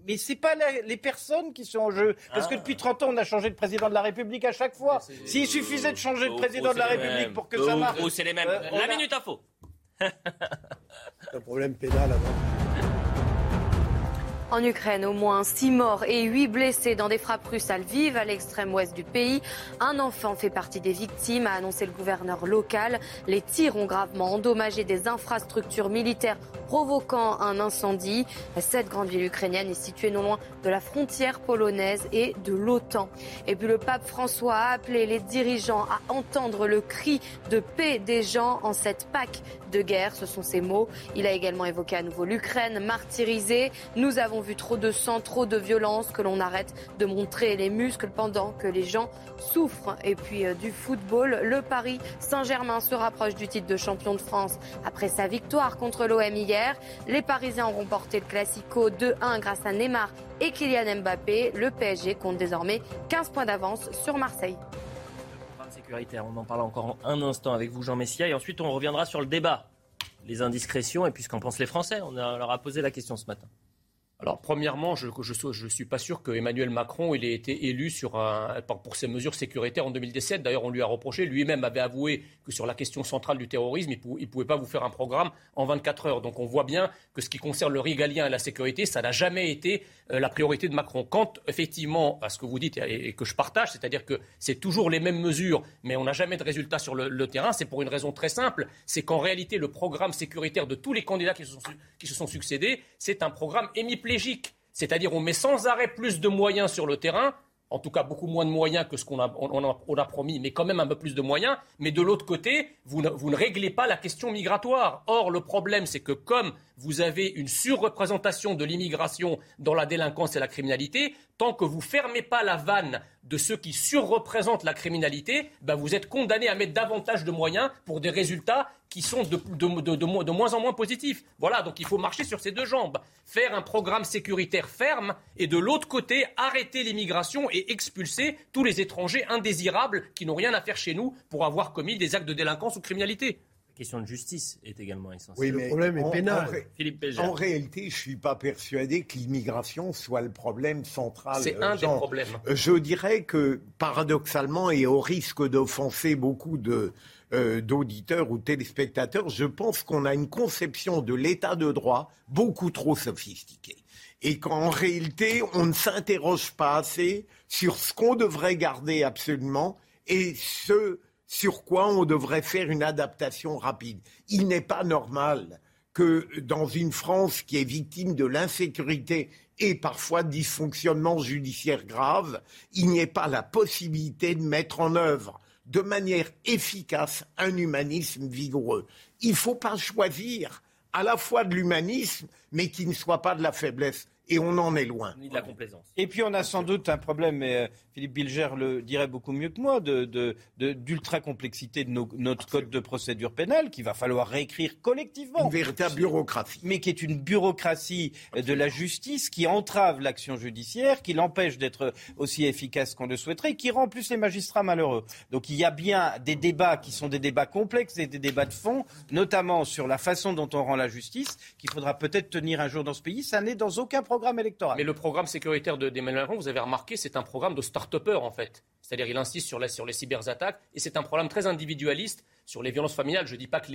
[SPEAKER 3] Mais c'est pas la- les personnes qui sont en jeu. Parce
[SPEAKER 1] Ah.
[SPEAKER 3] que depuis 30 ans, on a changé de président de la République à chaque fois. S'il suffisait de changer de président de la République
[SPEAKER 1] mêmes.
[SPEAKER 3] pour que ça marche.
[SPEAKER 1] c'est les mêmes.
[SPEAKER 3] euh,
[SPEAKER 1] La
[SPEAKER 3] a-
[SPEAKER 1] minute info.
[SPEAKER 4] un problème pénal avant.
[SPEAKER 2] En Ukraine, au moins 6 morts et 8 blessés dans des frappes russes à Lviv, à l'extrême ouest du pays. Un enfant fait partie des victimes, a annoncé le gouverneur local. Les tirs ont gravement endommagé des infrastructures militaires, provoquant un incendie. Cette grande ville ukrainienne est située non loin de la frontière polonaise et de l'OTAN. Et puis le pape François a appelé les dirigeants à entendre le cri de paix des gens en cette Pâque de guerre. Ce sont ses mots. Il a également évoqué à nouveau l'Ukraine martyrisée. Nous avons vu trop de sang, trop de violence, que l'on arrête de montrer les muscles pendant que les gens souffrent. Et puis euh, du football, le Paris Saint-Germain se rapproche du titre de champion de France après sa victoire contre l'OM hier. Les Parisiens ont remporté le Classico 2-1 grâce à Neymar et Kylian Mbappé. Le PSG compte désormais 15 points d'avance sur Marseille.
[SPEAKER 1] Sécuritaire, on en parle encore un instant avec vous, Jean Messia, et ensuite on reviendra sur le débat, les indiscrétions et puis ce qu'en pensent les Français. On leur a posé la question ce matin.
[SPEAKER 8] Alors, premièrement, je ne suis pas sûr que Emmanuel Macron il ait été élu pour ses mesures sécuritaires en 2017. D'ailleurs, on lui a reproché, lui-même avait avoué que sur la question centrale du terrorisme, il ne pouvait pas vous faire un programme en 24 heures. Donc, on voit bien que ce qui concerne le régalien et la sécurité, ça n'a jamais été euh, la priorité de Macron. Quant effectivement à ce que vous dites et, que je partage, c'est-à-dire que c'est toujours les mêmes mesures, mais on n'a jamais de résultats sur le, terrain, c'est pour une raison très simple, c'est qu'en réalité, le programme sécuritaire de tous les candidats qui se sont, qui se sont succédés, c'est un programme C'est-à-dire on met sans arrêt plus de moyens sur le terrain, en tout cas beaucoup moins de moyens que ce qu'on a, a, promis, mais quand même un peu plus de moyens. Mais de l'autre côté, vous ne, vous ne, réglez pas la question migratoire. Or, le problème, c'est que comme vous avez une surreprésentation de l'immigration dans la délinquance et la criminalité, tant que vous fermez pas la vanne de ceux qui surreprésentent la criminalité, ben vous êtes condamné à mettre davantage de moyens pour des résultats qui sont de, moins en moins positifs. Voilà, donc il faut marcher sur ces deux jambes. Faire un programme sécuritaire ferme et de l'autre côté, arrêter l'immigration et expulser tous les étrangers indésirables qui n'ont rien à faire chez nous pour avoir commis des actes de délinquance ou criminalité
[SPEAKER 1] question de justice est également essentielle.
[SPEAKER 5] Oui, mais le problème est pénal. En, réalité, je ne suis pas persuadé que l'immigration soit le problème central.
[SPEAKER 8] C'est un des problèmes.
[SPEAKER 5] Euh, je dirais que, paradoxalement, et au risque d'offenser beaucoup de, euh, d'auditeurs ou téléspectateurs, je pense qu'on a une conception de l'état de droit beaucoup trop sophistiquée. Et qu'en réalité, on ne s'interroge pas assez sur ce qu'on devrait garder absolument et ce sur quoi on devrait faire une adaptation rapide. Il n'est pas normal que dans une France qui est victime de l'insécurité et parfois de dysfonctionnements judiciaires graves, il n'y ait pas la possibilité de mettre en œuvre de manière efficace un humanisme vigoureux. Il ne faut pas choisir à la fois de l'humanisme, mais qui ne soit pas de la faiblesse. Et on en est loin.
[SPEAKER 1] de la complaisance.
[SPEAKER 3] Et puis on a sans doute un problème, mais euh, Philippe Bilger le dirait beaucoup mieux que moi, d'ultra complexité de notre code de procédure pénale qu'il va falloir réécrire collectivement.
[SPEAKER 5] Une véritable bureaucratie.
[SPEAKER 3] Mais qui est une bureaucratie de la justice qui entrave l'action judiciaire, qui l'empêche d'être aussi efficace qu'on le souhaiterait, qui rend plus les magistrats malheureux. Donc il y a bien des débats qui sont des débats complexes et des débats de fond, notamment sur la façon dont on rend la justice, qu'il faudra peut-être tenir un jour dans ce pays. Ça n'est dans aucun problème
[SPEAKER 8] mais le programme sécuritaire d'Emmanuel Macron, vous avez remarqué, c'est un programme de start-upper en fait. C'est-à-dire il insiste sur, les cyberattaques et c'est un programme très individualiste sur les violences familiales. Je ne dis pas que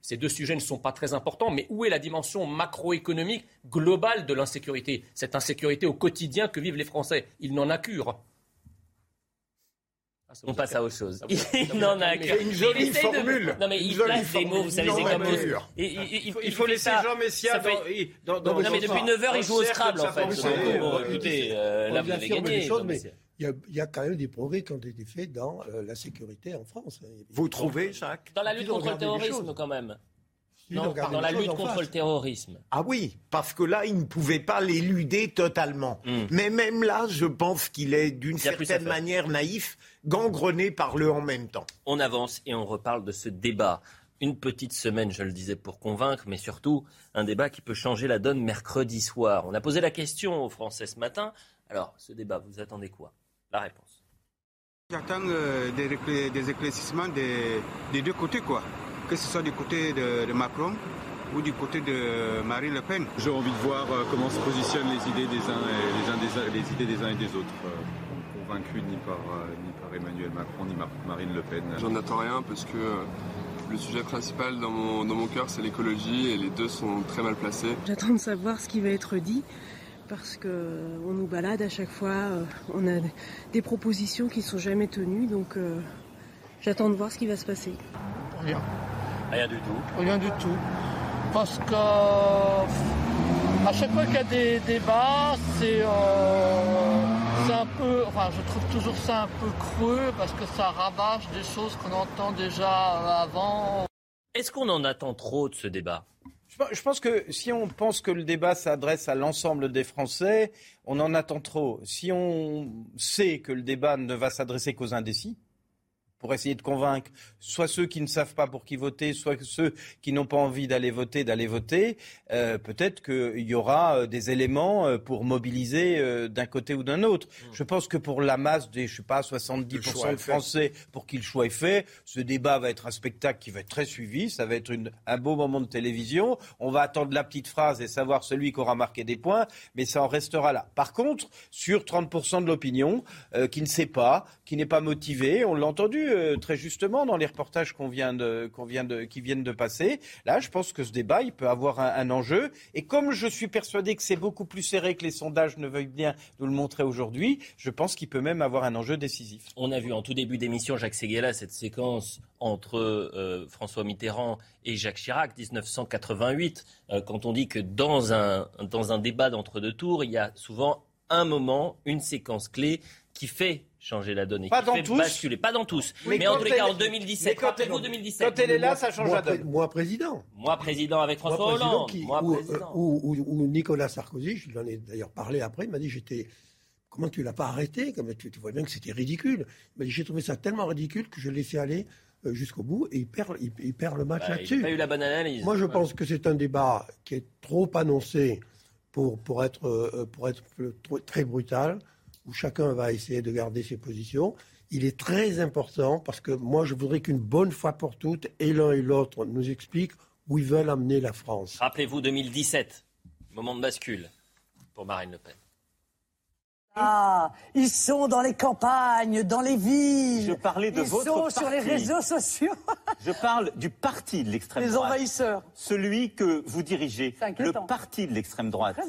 [SPEAKER 8] ces deux sujets ne sont pas très importants, mais où est la dimension macroéconomique globale de l'insécurité? Cette insécurité au quotidien que vivent les Français. Ils n'en accurent.
[SPEAKER 1] Ah, on passe à autre chose. [laughs] Il n'en a
[SPEAKER 5] Une jolie formule.
[SPEAKER 1] Non, mais il place des mots, vous savez, c'est comme.
[SPEAKER 3] Il faut laisser Jean Messia
[SPEAKER 1] dans. Non, mais depuis 9 heures, il joue au Scrabble, en fait. Écoutez, euh, là, vous avez gagné.
[SPEAKER 4] Il y, a, quand même des progrès qui ont été faits dans euh, la sécurité en France.
[SPEAKER 5] Vous trouvez, Jacques?
[SPEAKER 1] Dans la lutte contre le terrorisme, quand même. Non, dans la lutte contre le terrorisme.
[SPEAKER 5] Ah oui, parce que là, il ne pouvait pas l'éluder totalement. Hmm. Mais même là, je pense qu'il est d'une certaine manière naïf, gangrené par le en même temps.
[SPEAKER 1] On avance et on reparle de ce débat. Une petite semaine, je le disais, pour convaincre, mais surtout un débat qui peut changer la donne mercredi soir. On a posé la question aux Français ce matin. Alors, ce débat, vous attendez quoi? La réponse.
[SPEAKER 21] J'attends euh, des, éclaircissements des, des deux côtés, quoi que ce soit du côté de, Macron ou du côté de Marine Le Pen.
[SPEAKER 22] J'ai envie de voir euh, comment se positionnent les idées des uns et les, idées des uns et des autres. Euh, convaincus ni par, euh, ni par Emmanuel Macron ni Marine Le Pen.
[SPEAKER 23] J'en attends rien parce que le sujet principal dans mon, dans mon cœur c'est l'écologie et les deux sont très mal placés.
[SPEAKER 24] J'attends de savoir ce qui va être dit parce qu'on nous balade à chaque fois, on a des propositions qui ne sont jamais tenues, donc j'attends de voir ce qui va se passer.
[SPEAKER 25] Rien.
[SPEAKER 1] Rien du tout.
[SPEAKER 25] Rien du tout. Parce que à chaque fois qu'il y a des débats, euh, c'est un peu, enfin, je trouve toujours ça un peu creux parce que ça rabâche des choses qu'on entend déjà avant.
[SPEAKER 1] Est-ce qu'on en attend trop de ce débat?
[SPEAKER 3] Je pense que si on pense que le débat s'adresse à l'ensemble des Français, on en attend trop. Si on sait que le débat ne va s'adresser qu'aux indécis, pour essayer de convaincre soit ceux qui ne savent pas pour qui voter, soit ceux qui n'ont pas envie d'aller voter, d'aller voter, euh, peut-être qu'il y aura euh, des éléments euh, pour mobiliser d'un côté ou d'un autre. Mmh. Je pense que pour la masse des, je sais pas, 70% de Français pour qui le choix est fait, ce débat va être un spectacle qui va être très suivi, ça va être une, un beau moment de télévision. On va attendre la petite phrase et savoir celui qui aura marqué des points, mais ça en restera là. Par contre, sur 30% de l'opinion qui ne sait pas, qui n'est pas motivé, on l'a entendu très justement dans les reportages qu'on vient de, qu'on vient de, qui viennent de passer. Là, je pense que ce débat, il peut avoir un, enjeu. Et comme je suis persuadé que c'est beaucoup plus serré que les sondages ne veuillent bien nous le montrer aujourd'hui, je pense qu'il peut même avoir un enjeu décisif.
[SPEAKER 1] On a vu en tout début d'émission, Jacques Seguela, cette séquence entre euh, François Mitterrand et Jacques Chirac, 1988, euh, quand on dit que dans un, dans un débat d'entre-deux tours, il y a souvent un moment, une séquence clé qui fait changer la donne et
[SPEAKER 3] pas
[SPEAKER 1] qui
[SPEAKER 3] dans
[SPEAKER 1] fait
[SPEAKER 3] tous.
[SPEAKER 1] basculer. Pas dans tous. Mais, en tous les cas, en 2017,
[SPEAKER 3] quand,
[SPEAKER 1] rappelez-vous 2017.
[SPEAKER 3] Quand elle est là, ça change
[SPEAKER 4] moi,
[SPEAKER 3] la donne.
[SPEAKER 4] Moi, président.
[SPEAKER 1] Moi, président avec François
[SPEAKER 4] moi, président
[SPEAKER 1] Hollande.
[SPEAKER 4] Qui,
[SPEAKER 1] moi,
[SPEAKER 4] ou,
[SPEAKER 1] président.
[SPEAKER 4] ou, ou, ou, Nicolas Sarkozy, je lui en ai d'ailleurs parlé après, il m'a dit j'étais. Comment tu l'as pas arrêté? Comme tu, tu, vois bien que c'était ridicule. Il m'a dit j'ai trouvé ça tellement ridicule que je l'ai laissé aller euh, jusqu'au bout et il perd, il, il perd le match
[SPEAKER 1] bah,
[SPEAKER 4] là-dessus.
[SPEAKER 1] Il n'a pas eu la bonne analyse.
[SPEAKER 4] Moi, je
[SPEAKER 1] ouais.
[SPEAKER 4] pense que c'est un débat qui est trop annoncé pour, pour être, euh, pour être très brutal, où chacun va essayer de garder ses positions il est très important parce que moi, je voudrais qu'une bonne fois pour toutes, et l'un et l'autre nous expliquent où ils veulent amener la France.
[SPEAKER 1] Rappelez-vous 2017, moment de bascule pour Marine Le Pen.
[SPEAKER 26] Ah, ils sont dans les campagnes, dans les villes.
[SPEAKER 20] Je parlais de
[SPEAKER 26] ils
[SPEAKER 20] votre
[SPEAKER 26] sont
[SPEAKER 20] parti.
[SPEAKER 26] sur les réseaux sociaux.
[SPEAKER 20] Je parle du parti de l'extrême droite.
[SPEAKER 26] Les envahisseurs.
[SPEAKER 20] Celui que vous dirigez. Le parti de l'extrême droite.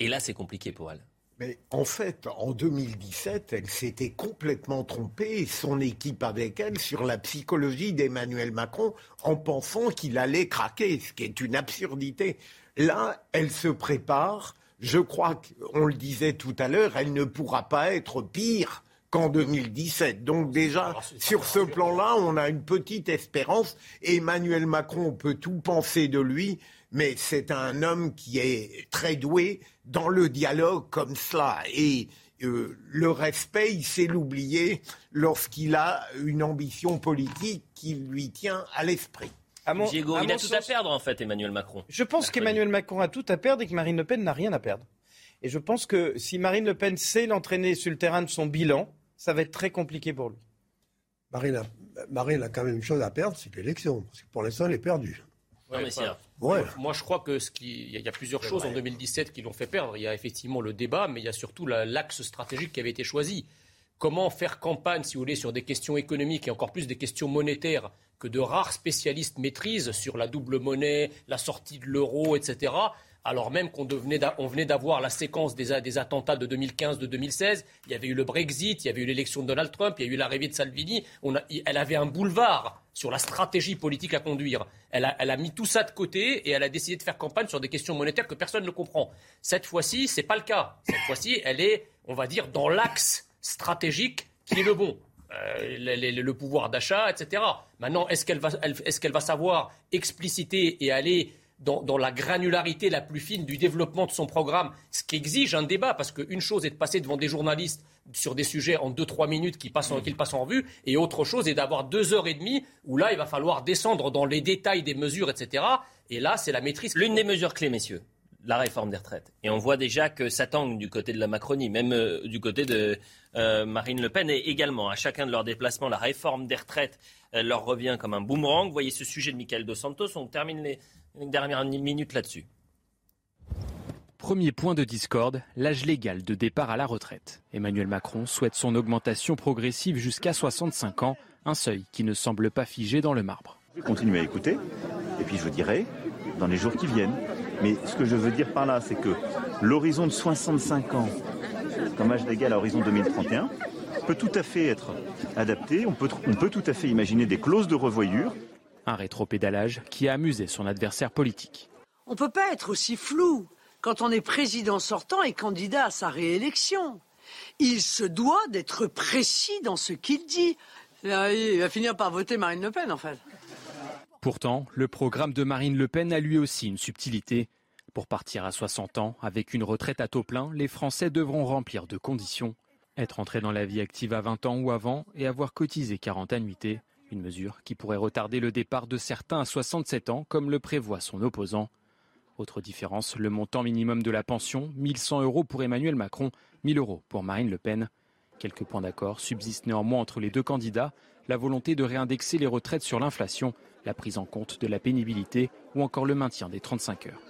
[SPEAKER 1] Et là, c'est compliqué pour elle.
[SPEAKER 5] Mais en fait, en 2017, elle s'était complètement trompée, et son équipe avec elle, sur la psychologie d'Emmanuel Macron, en pensant qu'il allait craquer, ce qui est une absurdité. Là, elle se prépare. Je crois qu'on le disait tout à l'heure, elle ne pourra pas être pire qu'en 2017. Donc déjà, Alors, sur ce plan-là, on a une petite espérance. Emmanuel Macron, on peut tout penser de lui, mais c'est un homme qui est très doué dans le dialogue comme cela. Et euh, le respect, il sait l'oublier lorsqu'il a une ambition politique qui lui tient à l'esprit.
[SPEAKER 1] À mon, Diego, à il a tout à perdre en fait, Emmanuel Macron.
[SPEAKER 3] Je pense qu'Emmanuel Macron a tout à perdre et que Marine Le Pen n'a rien à perdre. Et je pense que si Marine Le Pen sait l'entraîner sur le terrain de son bilan, ça va être très compliqué pour lui.
[SPEAKER 4] Marine a, Marine a quand même une chose à perdre, c'est l'élection. Parce que pour l'instant, elle est perdue.
[SPEAKER 1] Mais
[SPEAKER 8] ouais. moi, je crois que ce qui, il y a plusieurs choses vrai. en 2017 qui l'ont fait perdre. Il y a effectivement le débat, mais il y a surtout l'axe stratégique qui avait été choisi. Comment faire campagne, si vous voulez, sur des questions économiques et encore plus des questions monétaires que de rares spécialistes maîtrisent sur la double monnaie, la sortie de l'euro, etc. Alors même qu'on venait d'avoir la séquence des, attentats de 2015, de 2016, il y avait eu le Brexit, il y avait eu l'élection de Donald Trump, il y a eu l'arrivée de Salvini. Elle avait un boulevard sur la stratégie politique à conduire. Elle a, mis tout ça de côté et elle a décidé de faire campagne sur des questions monétaires que personne ne comprend. Cette fois-ci, c'est pas le cas. Cette fois-ci, elle est, on va dire, dans l'axe stratégique qui est le bon. Euh, le, pouvoir d'achat, etc. Maintenant, est-ce qu'elle va savoir expliciter et aller dans, dans, la granularité la plus fine du développement de son programme, ce qui exige un débat, parce qu'une chose est de passer devant des journalistes sur des sujets en 2-3 minutes qui passent, en, qu'ils passent en revue, et autre chose est d'avoir deux heures et demie où là, il va falloir descendre dans les détails des mesures, etc. Et là, c'est la maîtrise.
[SPEAKER 1] L'une des mesures clés, messieurs, la réforme des retraites. Et on voit déjà que ça tangue du côté de la Macronie, même euh, du côté de euh, Marine Le Pen, et également à chacun de leurs déplacements, la réforme des retraites euh, leur revient comme un boomerang. Vous voyez ce sujet de Michael Dos Santos, on termine les, une dernière minute là-dessus.
[SPEAKER 27] Premier point de discorde, l'âge légal de départ à la retraite. Emmanuel Macron souhaite son augmentation progressive jusqu'à 65 ans, un seuil qui ne semble pas figé dans le marbre.
[SPEAKER 20] Je vais continuer à écouter, et puis je vous dirai dans les jours qui viennent. Mais ce que je veux dire par là, c'est que l'horizon de 65 ans comme âge légal à horizon 2031 peut tout à fait être adapté. On peut, on peut tout à fait imaginer des clauses de revoyure.
[SPEAKER 27] Un rétropédalage qui a amusé son adversaire politique.
[SPEAKER 26] On ne peut pas être aussi flou quand on est président sortant et candidat à sa réélection. Il se doit d'être précis dans ce qu'il dit. Il va finir par voter Marine Le Pen, en fait.
[SPEAKER 27] Pourtant, le programme de Marine Le Pen a lui aussi une subtilité. Pour partir à 60 ans, avec une retraite à taux plein, les Français devront remplir deux conditions. Être entré dans la vie active à 20 ans ou avant et avoir cotisé 40 annuités, une mesure qui pourrait retarder le départ de certains à 67 ans, comme le prévoit son opposant. Autre différence, le montant minimum de la pension, 1100 euros pour Emmanuel Macron, 1000 euros pour Marine Le Pen. Quelques points d'accord subsistent néanmoins entre les deux candidats, la volonté de réindexer les retraites sur l'inflation, la prise en compte de la pénibilité ou encore le maintien des 35 heures.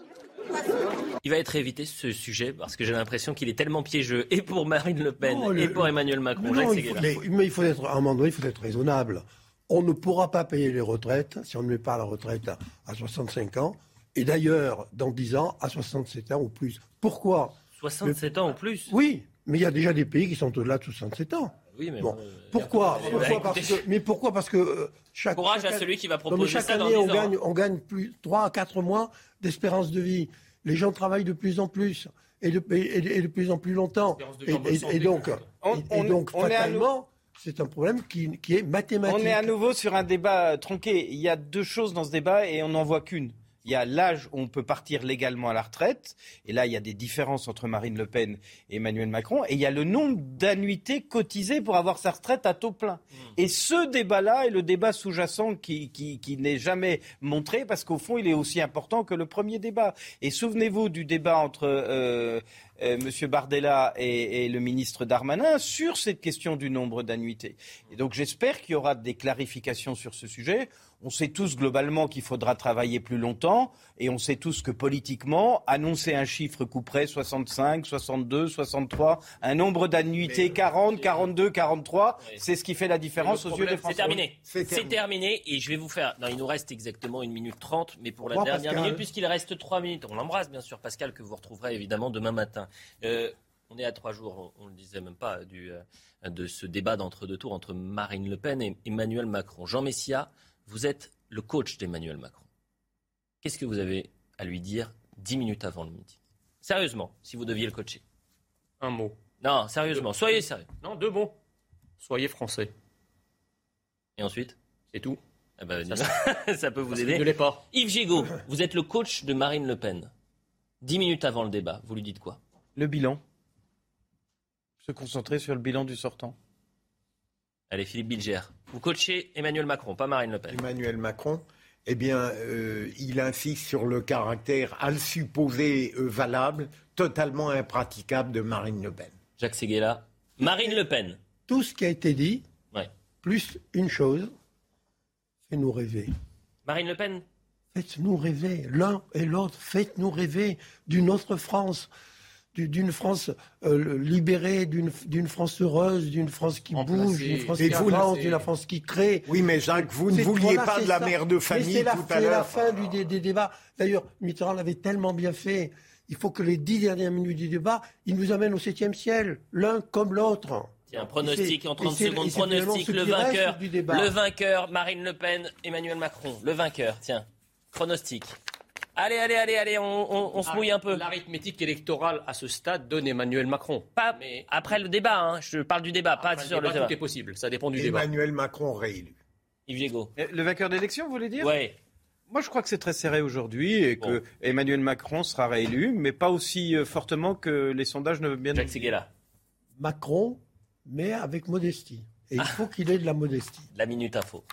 [SPEAKER 1] Il va être évité ce sujet parce que j'ai l'impression qu'il est tellement piégeux et pour Marine Le Pen
[SPEAKER 4] Non, le-
[SPEAKER 1] et pour Emmanuel Macron.
[SPEAKER 4] Mais non, il faut, mais il faut être, à un moment donné, il faut être raisonnable. On ne pourra pas payer les retraites si on ne met pas la retraite à, à 65 ans. Et d'ailleurs, dans 10 ans, à 67 ans ou plus. Pourquoi?
[SPEAKER 1] 67 ans ou plus?
[SPEAKER 4] Oui, mais il y a déjà des pays qui sont au-delà de 67 ans.
[SPEAKER 1] Oui, mais
[SPEAKER 4] Bon.
[SPEAKER 1] euh,
[SPEAKER 4] Pourquoi,
[SPEAKER 1] bah,
[SPEAKER 4] Parce que- Mais pourquoi? Parce que euh, chaque,
[SPEAKER 1] Courage à
[SPEAKER 4] chaque-
[SPEAKER 1] celui qui va
[SPEAKER 4] Non, mais
[SPEAKER 1] proposer
[SPEAKER 4] chaque
[SPEAKER 1] ça dans
[SPEAKER 4] année,
[SPEAKER 1] 10
[SPEAKER 4] on
[SPEAKER 1] ans.
[SPEAKER 4] gagne, on gagne plus 3 à 4 mois d'espérance de vie. Les gens travaillent de plus en plus et de, et de- et de plus en plus longtemps. Et, et-
[SPEAKER 3] santé
[SPEAKER 4] et donc,
[SPEAKER 3] On-
[SPEAKER 4] et- et
[SPEAKER 3] on-
[SPEAKER 4] donc
[SPEAKER 3] on est à
[SPEAKER 4] fatalement, c'est un problème qui, qui est mathématique.
[SPEAKER 3] On est à nouveau sur un débat tronqué. Il y a deux choses dans ce débat et on n'en voit qu'une. Il y a l'âge où on peut partir légalement à la retraite, et là il y a des différences entre Marine Le Pen et Emmanuel Macron, et il y a le nombre d'annuités cotisées pour avoir sa retraite à taux plein. Et ce débat-là est le débat sous-jacent qui, qui, qui n'est jamais montré, parce qu'au fond il est aussi important que le premier débat. Et souvenez-vous du débat entre euh, euh, M. Bardella et, et le ministre Darmanin sur cette question du nombre d'annuités. Et donc j'espère qu'il y aura des clarifications sur ce sujet. On sait tous globalement qu'il faudra travailler plus longtemps et on sait tous que politiquement, annoncer un chiffre couperait 65, 62, 63, un nombre d'annuités 40, 42, 43, c'est ce qui fait la différence aux yeux des Français.
[SPEAKER 1] C'est terminé.
[SPEAKER 3] C'est
[SPEAKER 1] terminé. Et je vais vous faire. Non, il nous reste exactement une minute trente, mais pour la
[SPEAKER 3] Moi,
[SPEAKER 1] dernière
[SPEAKER 3] Pascal.
[SPEAKER 1] minute, puisqu'il reste trois minutes, on l'embrasse bien sûr, Pascal, que vous retrouverez évidemment demain matin. Euh, on est à trois jours, on ne le disait même pas, du, euh, de ce débat d'entre-deux tours entre Marine Le Pen et Emmanuel Macron. Jean Messia, vous êtes le coach d'Emmanuel Macron. Qu'est-ce que vous avez à lui dire dix minutes avant le meeting? Sérieusement, si vous deviez le coacher.
[SPEAKER 8] Un mot.
[SPEAKER 1] Non, sérieusement, soyez sérieux.
[SPEAKER 8] Non, deux mots. Soyez français.
[SPEAKER 1] Et ensuite?
[SPEAKER 8] C'est tout.
[SPEAKER 1] Eh ben,
[SPEAKER 8] Ça, [laughs]
[SPEAKER 1] ça, peut vous
[SPEAKER 8] Parce
[SPEAKER 1] aider.
[SPEAKER 8] qu'il ne l'est pas.
[SPEAKER 1] Yves Gigot, vous êtes le coach de Marine Le Pen. Dix minutes avant le débat, vous lui dites quoi?
[SPEAKER 3] Le bilan. Se concentrer sur le bilan du sortant.
[SPEAKER 1] Allez, Philippe Bilger. Vous coachez Emmanuel Macron, pas Marine Le Pen.
[SPEAKER 5] Emmanuel Macron, eh bien, euh, il insiste sur le caractère, à le supposer euh, valable, totalement impraticable de Marine Le Pen.
[SPEAKER 1] Jacques Seguela. Marine Le Pen.
[SPEAKER 4] Tout ce qui a été dit,
[SPEAKER 1] Ouais.
[SPEAKER 4] plus une chose, fait-nous rêver.
[SPEAKER 1] Marine Le Pen?
[SPEAKER 4] Faites-nous rêver, l'un et l'autre, faites-nous rêver d'une autre France, d'une France euh, libérée, d'une d'une France heureuse, d'une France qui bouge, d'une France
[SPEAKER 5] Et
[SPEAKER 4] qui avance, d'une France qui crée.
[SPEAKER 5] Oui, mais Jacques, vous ne vouliez
[SPEAKER 4] voilà,
[SPEAKER 5] pas de la
[SPEAKER 4] ça.
[SPEAKER 5] mère de
[SPEAKER 4] Mais
[SPEAKER 5] famille
[SPEAKER 4] c'est la-
[SPEAKER 5] tout à
[SPEAKER 4] C'est la
[SPEAKER 5] l'heure.
[SPEAKER 4] fin du, des, des débats. D'ailleurs, Mitterrand l'avait tellement bien fait. Il faut que les dix dernières minutes du débat, il nous amène au septième ciel, l'un comme l'autre.
[SPEAKER 1] Tiens, pronostic en
[SPEAKER 4] c'est-
[SPEAKER 1] 30
[SPEAKER 4] et c'est-
[SPEAKER 1] secondes. Pronostic, le vainqueur.
[SPEAKER 4] du débat.
[SPEAKER 1] Le vainqueur, Marine Le Pen, Emmanuel Macron. Le vainqueur, tiens. Pronostic. Allez, allez, allez, allez, on, on- on se mouille un peu.
[SPEAKER 8] L'arithmétique électorale à ce stade donne Emmanuel Macron.
[SPEAKER 1] Pas après le débat, hein. je parle du débat, pas
[SPEAKER 8] le
[SPEAKER 1] sur
[SPEAKER 8] débat,
[SPEAKER 1] le débat.
[SPEAKER 8] tout est possible, ça dépend du débat.
[SPEAKER 5] Emmanuel Macron réélu.
[SPEAKER 1] Yves.
[SPEAKER 3] Euh, Le vainqueur d'élection, vous voulez dire
[SPEAKER 1] Ouais.
[SPEAKER 3] Moi, je crois que c'est très serré aujourd'hui et que Emmanuel Macron sera réélu, mais pas aussi euh, fortement que les sondages ne veulent bien
[SPEAKER 1] Jacques Seguela.
[SPEAKER 4] Macron, mais avec modestie. Et il faut qu'il ait de la modestie.
[SPEAKER 1] La minute info.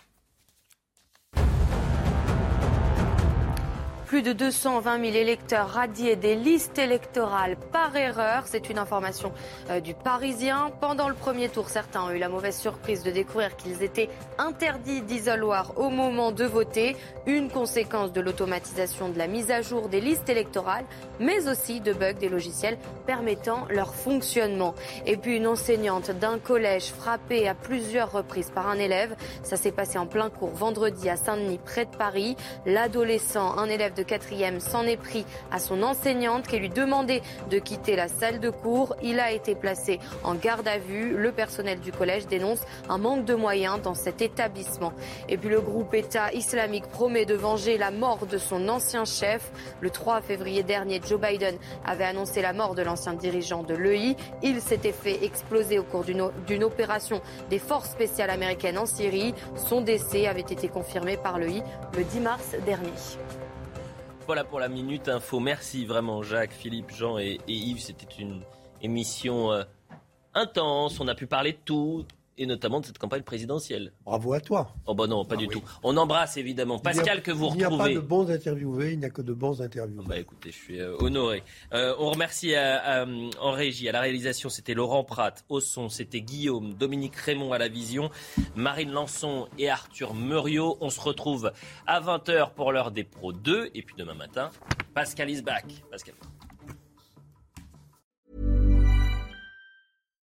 [SPEAKER 2] Plus de 220 000 électeurs radiés des listes électorales par erreur. C'est une information euh, du Parisien. Pendant le premier tour, certains ont eu la mauvaise surprise de découvrir qu'ils étaient interdits d'isoloir au moment de voter. Une conséquence de l'automatisation de la mise à jour des listes électorales, mais aussi de bugs des logiciels permettant leur fonctionnement. Et puis une enseignante d'un collège frappée à plusieurs reprises par un élève. Ça s'est passé en plein cours vendredi à Saint-Denis, près de Paris. L'adolescent, un élève de quatrième, s'en est pris à son enseignante qui lui demandait de quitter la salle de cours. Il a été placé en garde à vue. Le personnel du collège dénonce un manque de moyens dans cet établissement. Et puis le groupe État islamique promet de venger la mort de son ancien chef. Le 3 février dernier, Joe Biden avait annoncé la mort de l'ancien dirigeant de l'EI. Il s'était fait exploser au cours d'une opération des forces spéciales américaines en Syrie. Son décès avait été confirmé par l'EI le 10 mars dernier.
[SPEAKER 1] Voilà pour la minute info. Merci vraiment Jacques, Philippe, Jean et, Yves. C'était une émission euh, intense. On a pu parler de tout et notamment de cette campagne présidentielle.
[SPEAKER 4] Bravo à toi.
[SPEAKER 1] Oh bah non, pas du tout. On embrasse évidemment Pascal que vous
[SPEAKER 4] Il n'y a pas
[SPEAKER 1] retrouvez.
[SPEAKER 4] de bons interviewés, il n'y a que de bons interviewés.
[SPEAKER 1] Bah écoutez, je suis euh, honoré. Euh, on remercie euh, en régie, à la réalisation, c'était Laurent Pratt, au son, c'était Guillaume, Dominique Raymond à la vision, Marine Lançon et Arthur Muriot. On se retrouve à 20h pour l'heure des pros 2 et puis demain matin, Pascal is back. Pascal.